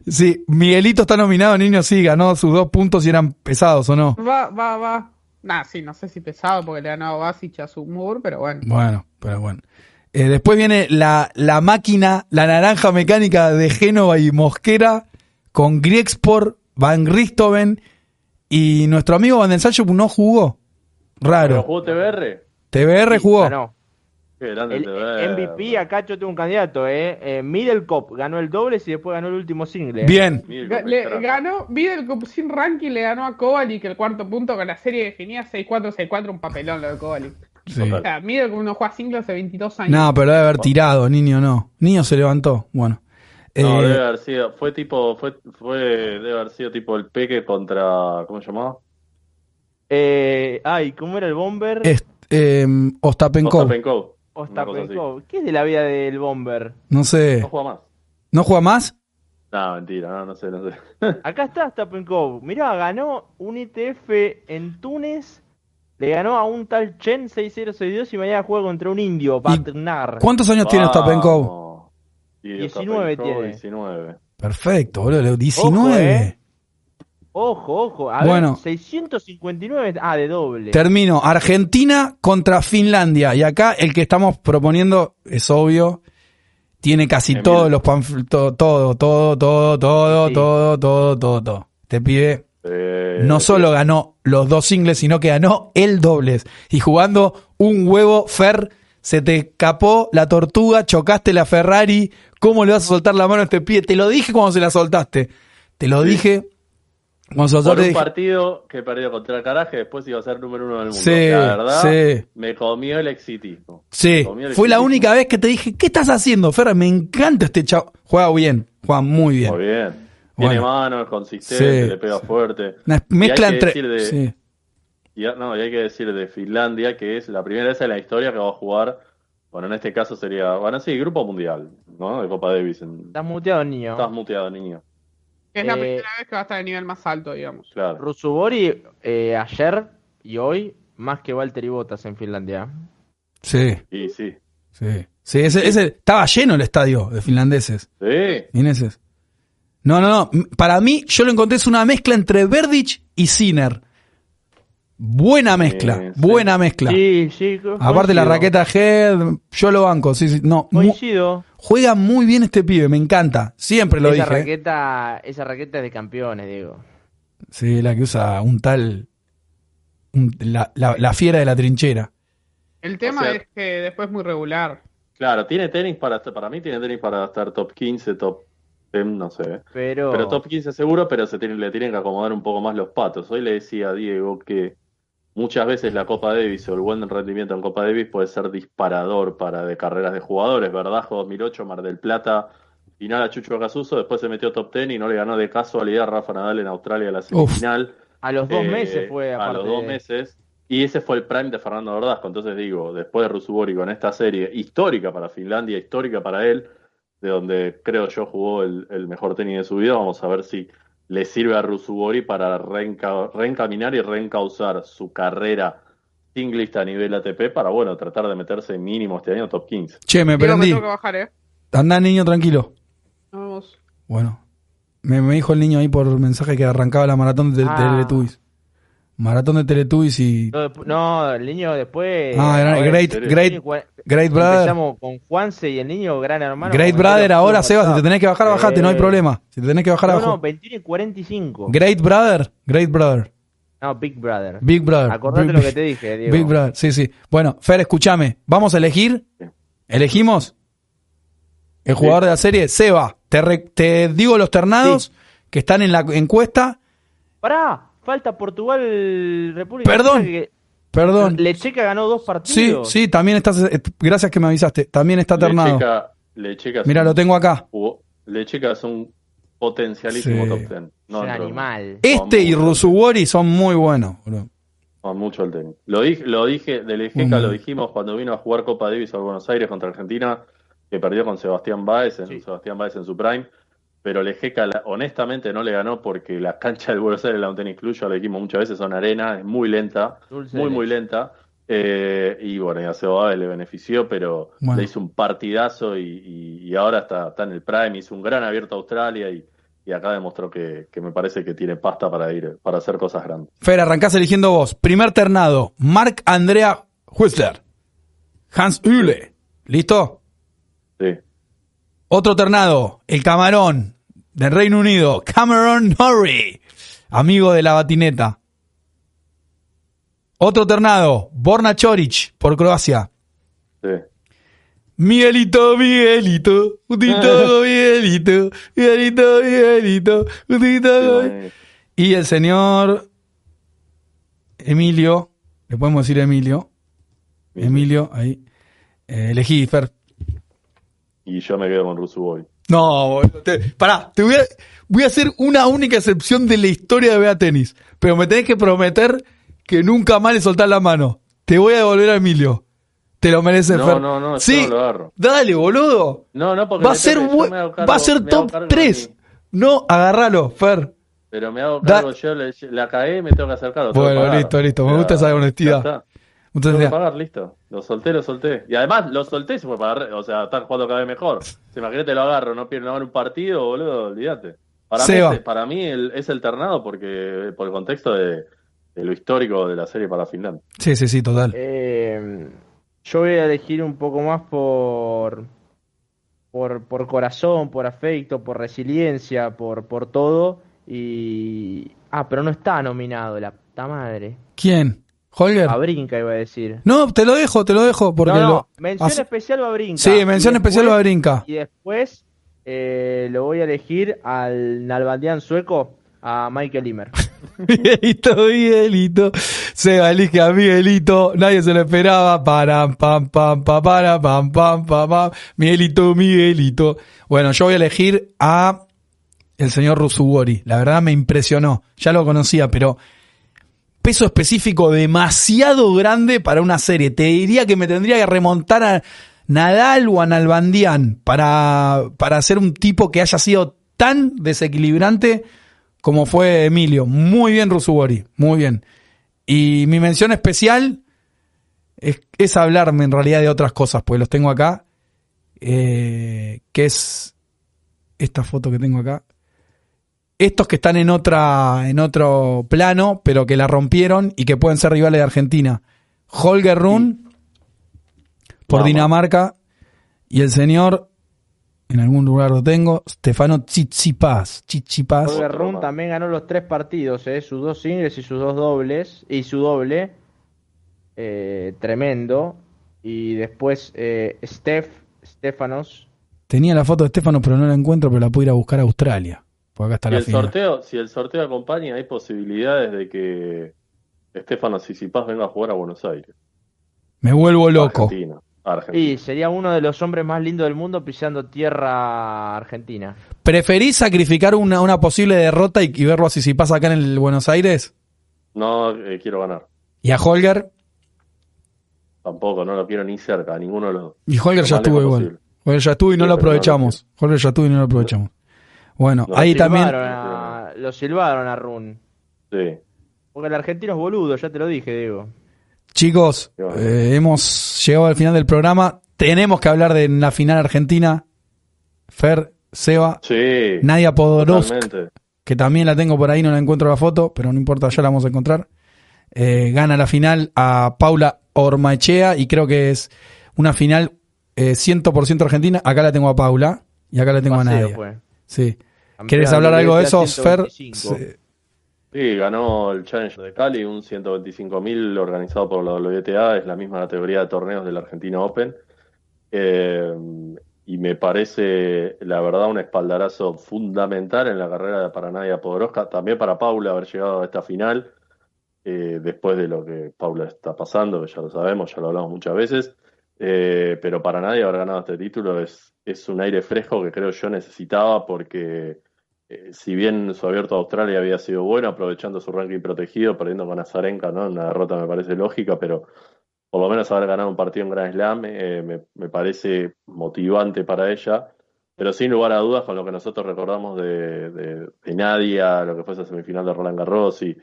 Sí, Miguelito está nominado, niño, sí, ganó sus dos puntos y eran pesados, ¿o no? Va, va, va. Nah, sí, no sé si pesado porque le ganó a Basic a Sumur, pero bueno. Bueno, pero bueno. Eh, después viene la, la máquina, la naranja mecánica de Génova y Mosquera con Griexport, Van Ristoven y nuestro amigo Van den no jugó. ¿Pero Raro. jugó TBR? TBR Sí, jugó. ganó. Grande El. MVP, acá yo tengo un candidato, ¿eh? eh Middle Cop ganó el doble y después ganó el último single. ¿eh? Bien. Ga- Le ganó, Vidal Cup sin ranking, le ganó a Kovalik el cuarto punto con la serie definida 6-4, 6-4, un papelón lo de Kovalik. Sí. O sea, Vidal Cup no juega single hace 22 años. No, pero debe haber tirado, niño no. Niño se levantó. Bueno. No, Eh, debe haber sido, fue tipo, fue, fue, debe haber sido tipo el peque contra, ¿cómo se llamaba? Eh, ay, ¿cómo era el Bomber? est- eh, Ostapenkov. Ostapenkov. ¿Qué es de la vida del Bomber? No sé. No juega más. ¿No juega más? No, mentira, no, no sé, no sé. Acá está Ostapenkov. Mirá, ganó un ITF en Túnez. Le ganó a un tal Chen 6062 y mañana juega contra un indio, Batnar. ¿Cuántos años tiene. Y 19 Ostapenkov, tiene. 19. Perfecto, boludo. 19. eh. Ojo, ojo. A Bueno. ver, 659. Ah, de doble. Termino. Argentina contra Finlandia. Y acá el que estamos proponiendo es obvio. Tiene casi todos los panfletos. Todo, todo, todo, todo, Sí. todo, todo, todo, todo. Te pide. Eh, No solo ganó los dos singles, sino que ganó el dobles. Y jugando un huevo, Fer, se te escapó la tortuga, chocaste la Ferrari. ¿Cómo le vas a soltar la mano a este pie? Te lo dije cuando se la soltaste. Te lo Sí. dije. Por un dije- partido que perdió contra el caraje, después iba a ser número uno del mundo. Sí, la verdad, sí. me comió el exitismo. Sí, Comió el fue la única vez que te dije, ¿qué estás haciendo, Ferra? Me encanta este chavo. Juega bien, juega muy bien. Muy bien. Tiene Bueno. mano, es consistente, Sí, le pega sí. fuerte. Una Y hay mezcla que entre... decir de- Sí. Y, no, y hay que decir de Finlandia que es la primera vez en la historia que va a jugar, bueno, en este caso sería, bueno, sí, Grupo Mundial, ¿no? De Copa Davis. En- Estás muteado, niño. Estás muteado, niño. Es la Eh, primera vez que va a estar a nivel más alto, digamos. Claro. Rusubori eh, ayer y hoy más que Valtteri Bottas en Finlandia. Sí, Y sí. sí. Sí, ese, ese- estaba lleno el estadio de finlandeses. Sí. Fineses. No, no, no. Para mí, yo lo encontré es una mezcla entre Verdic y Sinner. Buena mezcla, Sí, sí. buena mezcla. Sí, sí. Aparte la raqueta Head, yo lo banco, sí, sí. No, mu- juega muy bien este pibe, me encanta. Siempre lo esa dije. raqueta, esa raqueta es de campeones, Diego. Sí, la que usa un tal. un- la, la- la fiera de la trinchera. El tema O sea- es que después es muy regular. Claro, tiene tenis para estar- para mí tiene tenis para estar top 15, top 10, no sé. Pero, Pero top 15 seguro, pero se tiene- le tienen que acomodar un poco más los patos. Hoy le decía a Diego que muchas veces la Copa Davis o el buen rendimiento en Copa Davis puede ser disparador para de carreras de jugadores. Verdajo 2008, Mar del Plata, final a Chucho Casuso, después se metió top 10 y no le ganó de casualidad a Rafa Nadal en Australia la semifinal. a los dos Eh, meses fue a aparte. los dos meses. Y ese fue el prime de Fernando Verdasco. Entonces digo, después de Rusubori con esta serie histórica para Finlandia, histórica para él, de donde creo yo jugó el, el mejor tenis de su vida, vamos a ver si le sirve a Rusubori para reenca- reencaminar y reencauzar su carrera singlista a nivel ATP para, bueno, tratar de meterse mínimo este año top 15. Che, me Diego, me prendí. tengo que bajar, ¿eh? Andá, niño, tranquilo. Nos vemos. Bueno. Me, me dijo el niño ahí por mensaje que arrancaba la maratón de, de Ah. Maratón de Teletubbies y. No, el niño después. Ah, era ver, Great. Great, Great Brother. Empezamos con Juanse y el niño gran hermano. Great Brother ahora, Seba. Si te tenés que bajar, bajate, no hay Eh, problema. Si te tenés que bajar No, abajo. no, 21 y 45. Great Brother, Great Brother. No, Big Brother. Big Brother. Acordate Big- lo que te dije, Diego. Big Brother, sí, sí. Bueno, Fer, escúchame. ¿Vamos a elegir? ¿Elegimos? El jugador de la serie, Seba. Te, re- te digo los ternados que están en la encuesta. Pará, falta Portugal, República Perdón, que- Perdón. Lecheca ganó dos Sí, partidos. sí, también estás. eh, Gracias que me avisaste. También está ternado. Lecheca, Lecheca es Mira, un lo tengo acá. jugó- Lecheca es un potencialísimo Sí. top 10. es No animal. Este y Vamos. Rusubori son muy buenos. bro. No, mucho el tenis. Lo dije, lo dije, de Lejeca Mm. lo dijimos cuando vino a jugar Copa Davis a Buenos Aires contra Argentina, que perdió con Sebastián Báez, en, Sí. Sebastián Báez en su prime, pero Lejeca honestamente no le ganó porque la cancha del Buenos Aires, la Club, ya lo dijimos muchas veces, son arena, es muy lenta, Dulce muy muy lenta, eh, y bueno, y a Seba Báez le benefició, pero Bueno. le hizo un partidazo y, y- y ahora está, está en el prime, hizo un gran abierto a Australia y, y acá demostró que, que me parece que tiene pasta para ir, para hacer cosas grandes. Fer, arrancás eligiendo vos. Primer ternado, Marc Andrea Whistler. Hans Hüle. ¿Listo? Sí. Otro ternado, el camarón del Reino Unido, Cameron Norrie, amigo de la batineta. Otro ternado, Borna Choric, por Croacia. Sí. Miguelito, Miguelito, Utito, Miguelito, Miguelito, Miguelito, Utito. Sí, Y el señor Emilio, le podemos decir Emilio, Emilio, ahí. Eh, elegí, Fer. Y yo me quedo con Rusu Boy. No, boludo, te- pará, te voy a, voy a hacer una única excepción de la historia de Bea Tenis. Pero me tenés que prometer que nunca más le soltás la mano. Te voy a devolver a Emilio. Te lo mereces, No, Fer. no, no, yo sí, no lo agarro. dale, boludo. No, no, porque Va a ser, cargo- va a ser me hago top cargo de 3. mí. No, agárralo, Fer. Pero me hago Da- cargo, yo le- la cagué y me tengo que hacer cargo. Bueno, listo, listo. Me gusta esa ya honestidad. Que gracias. pagar, listo. Lo solté, lo solté. Y además, lo solté se fue para O sea, están jugando cada vez mejor. Si imagínate, lo agarro, no pierdo no un partido, boludo, olvídate. Para mí, es, para mí el- es el ternado porque por el contexto de, de lo histórico de la serie para Finlandia. Sí, sí, sí, total. Eh, yo voy a elegir un poco más por, por, por corazón, por afecto, por resiliencia, por, por todo. Y. Ah, pero no está nominado, la puta madre. ¿Quién? ¿Holger? Babrinka iba a decir. No, te lo dejo, te lo dejo. Porque no, no, lo- mención especial Babrinka. Sí, mención Y especial después- Babrinka. Y después eh, lo voy a elegir al Nalbandián sueco a Michael Imer. Miguelito, Miguelito. Seba elige a Miguelito. Nadie se lo esperaba. Para, pam, pam, pam, para, pam, pam, pam, pam. Miguelito, Miguelito. Bueno, yo voy a elegir a el señor Rusugori. La verdad me impresionó. Ya lo conocía, pero peso específico demasiado grande para una serie. Te diría que me tendría que remontar a Nadal o a Nalbandian para, para ser un tipo que haya sido tan desequilibrante como fue Emilio. Muy bien, Rusugori, muy bien. Y mi mención especial es, es hablarme en realidad de otras cosas, pues los tengo acá, eh, que es esta foto que tengo acá. Estos que están en otra, en otro plano, pero que la rompieron y que pueden ser rivales de Argentina. Holger Run por Vamos. Dinamarca y el señor, en algún lugar lo tengo, Stefano Tsitsipas. Tsitsipas. Holger Run también ganó los tres partidos, ¿eh? sus dos singles y sus dos dobles, y su doble, eh, tremendo. Y después eh, Steph, Stefanos, Tenía la foto de Stefano, pero no la encuentro, pero la puedo ir a buscar a Australia. La el final. sorteo, si el sorteo acompaña, hay posibilidades de que Estefano Sisipas venga a jugar a Buenos Aires. Me vuelvo a loco. Argentina. a Argentina. y sería uno de los hombres más lindos del mundo pisando tierra argentina. ¿Preferís sacrificar una, una posible derrota y, y verlo así si pasa acá en el Buenos Aires? No eh, quiero ganar. ¿Y a Holger? Tampoco, no lo quiero ni cerca, a ninguno de los dos. Y Holger ya estuvo igual. posible. Holger ya estuvo y no Sí, lo pero no lo aprovechamos. Holger ya estuvo y no lo aprovechamos. Bueno, No, ahí también. A- lo silbaron a Run. Sí. Porque el argentino es boludo, ya te lo dije, Diego. Chicos, eh, hemos llegado al final del programa. Tenemos que hablar de la final argentina. Fer, Seba, Sí. Nadia Podorosk, totalmente. que también la tengo por ahí, no la encuentro la foto, pero no importa, ya la vamos a encontrar. Eh, gana la final a Paula Ormachea y creo que es una final eh, 100% argentina. Acá la tengo a Paula y acá la tengo a Nadia. Sí. ¿Quieres hablar algo de esos, Fer? 125. Sí. Sí, ganó el Challenger de Cali, un 125.000 organizado por la WTA, es la misma categoría de torneos del Argentina Open. Eh, y me parece, la verdad, un espaldarazo fundamental en la carrera de para Nadia Podoroska, también para Paula haber llegado a esta final, eh, después de lo que Paula está pasando, que ya lo sabemos, ya lo hablamos muchas veces. Eh, pero para nadie haber ganado este título es, es un aire fresco que creo yo necesitaba porque eh, si bien su abierto a Australia había sido bueno, aprovechando su ranking protegido, perdiendo con Azarenka, ¿no? Una derrota me parece lógica, pero por lo menos haber ganado un partido en Grand Slam eh, me, me parece motivante para ella. Pero sin lugar a dudas, con lo que nosotros recordamos de, de, de Nadia, lo que fue esa semifinal de Roland Garros y,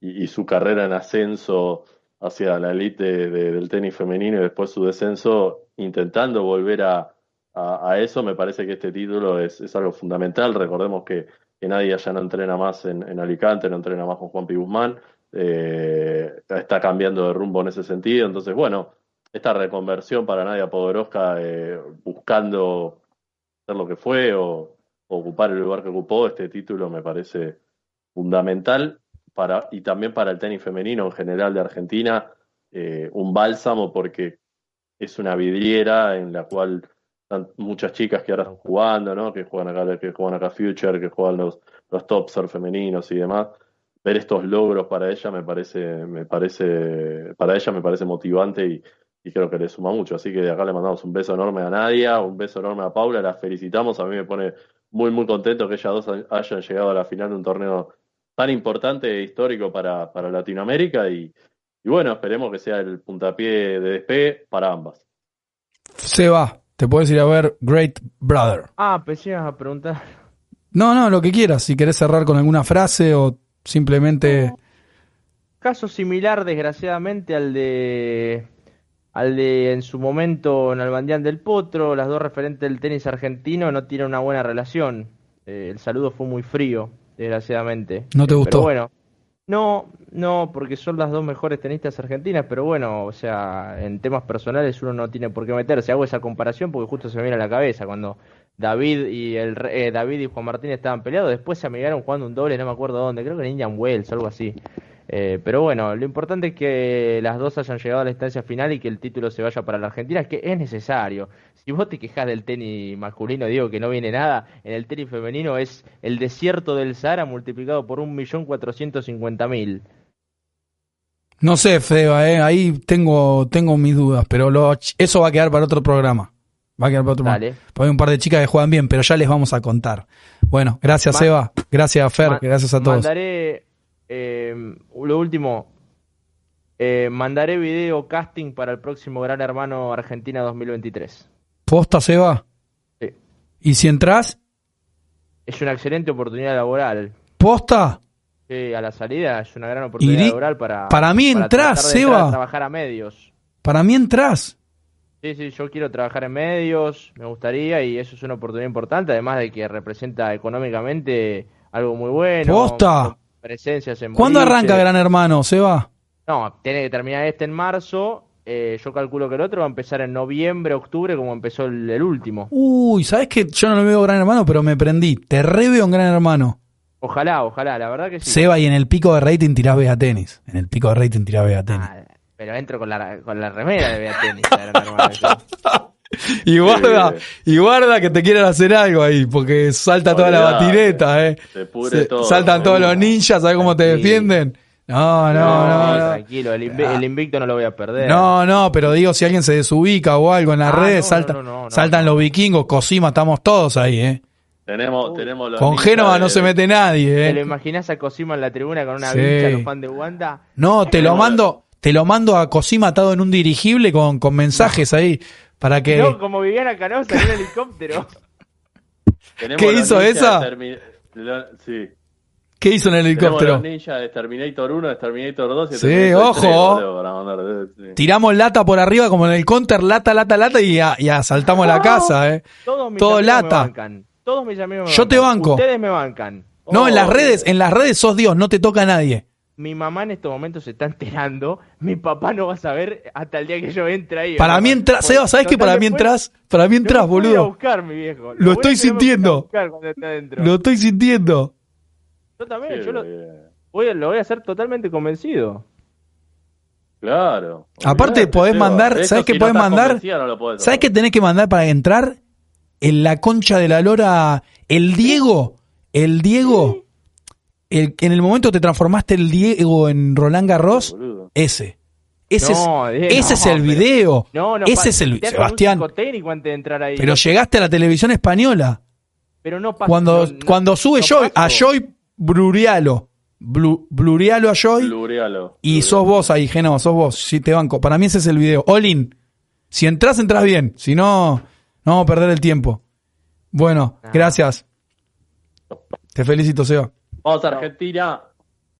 y, su carrera en ascenso hacia la elite de- del tenis femenino y después su descenso, intentando volver a, a, eso, me parece que este título es, algo fundamental. Recordemos que, Nadia ya no entrena más en, Alicante, no entrena más con Juan. Guzmán, eh, está cambiando de rumbo en ese sentido. Entonces, bueno, esta reconversión para Nadia Podoroska, eh, buscando ser lo que fue o, ocupar el lugar que ocupó, este título me parece fundamental para, y también para el tenis femenino en general de Argentina, eh, un bálsamo porque es una vidriera en la cual muchas chicas que ahora están jugando, ¿no? que juegan acá, que juegan acá Future, que juegan los, los top surf femeninos y demás. Ver estos logros para ella me parece, me parece, para ella me parece motivante y, y creo que le suma mucho. Así que de acá le mandamos un beso enorme a Nadia, un beso enorme a Paula, las felicitamos. A mí me pone muy, muy contento que ellas dos hayan llegado a la final de un torneo tan importante e histórico para, para Latinoamérica y, y bueno, esperemos que sea el puntapié de despegue para ambas. Seba, te puedes ir a ver Great Brother. Ah, ibas a preguntar. No, no, lo que quieras. Si querés cerrar con alguna frase o simplemente. Caso similar, desgraciadamente, al de al de en su momento Nalbandián del Potro, las dos referentes del tenis argentino no tienen una buena relación. Eh, el saludo fue muy frío, desgraciadamente. ¿No te Eh, gustó? Pero bueno, no, no, porque son las dos mejores tenistas argentinas, pero bueno, o sea, en temas personales uno no tiene por qué meterse. Hago esa comparación porque justo se me viene a la cabeza cuando David y el eh, David y Juan Martín estaban peleados, después se amigaron jugando un doble, no me acuerdo dónde, creo que en Indian Wells o algo así. Eh, pero bueno, lo importante es que las dos hayan llegado a la instancia final y que el título se vaya para la Argentina, que es necesario. Si vos te quejas del tenis masculino, digo que no viene nada, en el tenis femenino es el desierto del Sahara multiplicado por un millón cuatrocientos cincuenta mil. No sé, Feba, eh, ahí tengo, tengo mis dudas, pero lo, eso va a quedar para otro programa. Va a quedar para otro Dale. Porque hay un par de chicas que juegan bien, pero ya les vamos a contar. Bueno, gracias, Ma- Seba. Gracias, Fer. Gracias a todos. Mandaré, eh, lo último, eh, mandaré video casting para el próximo Gran Hermano Argentina 2023. ¿Posta, Seba? Sí. ¿Y si entras? Es una excelente oportunidad laboral. ¿Posta? Sí, a la salida es una gran oportunidad laboral para. para mí entrar Seba. a trabajar a medios. Para mí entras. Sí, sí, yo quiero trabajar en medios, me gustaría, y eso es una oportunidad importante, además de que representa económicamente algo muy bueno. ¡Posta! Presencias en ¿Cuándo boliche. arranca Gran Hermano, Seba? No, tiene que terminar este en marzo. eh, yo calculo que el otro va a empezar en noviembre, octubre, como empezó el, el último. Uy, ¿sabes que Yo no lo veo Gran Hermano, pero me prendí. Te re veo en Gran Hermano. Ojalá, ojalá, la verdad que sí. Seba, y en el pico de rating tirás Vega Tenis. En el pico de rating tirás Vega Tenis. Ah, pero entro con la, con la remera de Bea Tenis. Y guarda, y guarda que te quieran hacer algo ahí, porque salta toda la batineta, eh. Se pudre Se- todo. saltan todos los ninjas, ¿sabes cómo te defienden? No, no, no, no. Tranquilo, el, invi- el invicto no lo voy a perder. No, no, pero digo, si alguien se desubica o algo en las Ah, redes, no, saltan, no, no, no, saltan no. los vikingos, Cosima, estamos todos ahí, ¿eh? Tenemos, tenemos los Con Génova no se mete nadie, ¿Te lo ¿eh? imaginás a Cosima en la tribuna con una Sí. vincha, los fans de Wanda? No, te lo mando, te lo mando a Cosima atado en un dirigible con, con mensajes ahí, para que... No, como Viviana Canosa en un helicóptero. tenemos ¿Qué hizo esa? Termi- sí. ¿Qué hizo en el helicóptero? de Terminator 1, de Terminator 2 y de Sí, Terminator ojo. 3, boludo, para mandar- sí. Tiramos lata por arriba como en el counter, lata, lata, lata y, a- y asaltamos la casa, ¿eh? Todos mis Todo amigos me lata. bancan. Todos mis amigos me Yo te banco. Ustedes me bancan. No, en las Oh, redes, en las redes sos Dios, no te toca a nadie. Mi mamá en estos momentos se está enterando. Mi papá no va a saber hasta el día que yo entre ahí. Para mí entras, Seba, ¿sabes qué? total, Para mí entras, para mí entras, no me puede ir a boludo. buscar, mi viejo. Lo voy estoy que sintiendo. buscar cuando esté adentro. Lo estoy sintiendo. Yo también, Qué yo lo voy, a- lo voy a hacer totalmente convencido. Claro. Aparte, podés Seba. mandar- Eso ¿sabés qué podés mandar? convencido, no lo podés ¿Sabes qué tenés que mandar para entrar? En la concha de la lora, el Diego, el Diego, el, en el momento te transformaste el Diego en Roland Garros, Boludo. ese. Ese, No, es, Diego, ese es no, el pero- video. No, no, ese pa- es el Sebastián. Antes de entrar ahí. Pero llegaste a la televisión española. Pero no pasa. Cuando, no- no- cuando sube no Joy, a. Joy Blurialo. Blu- Blurialo a Joy. Blurialo. Y sos vos ahí, Genova, sos vos. Sí, te banco. Para mí ese es el video. Olin. Si entras, entras bien. Si no, no vamos a perder el tiempo. Bueno, Ah. gracias. Te felicito, Seba. Vamos a Argentina.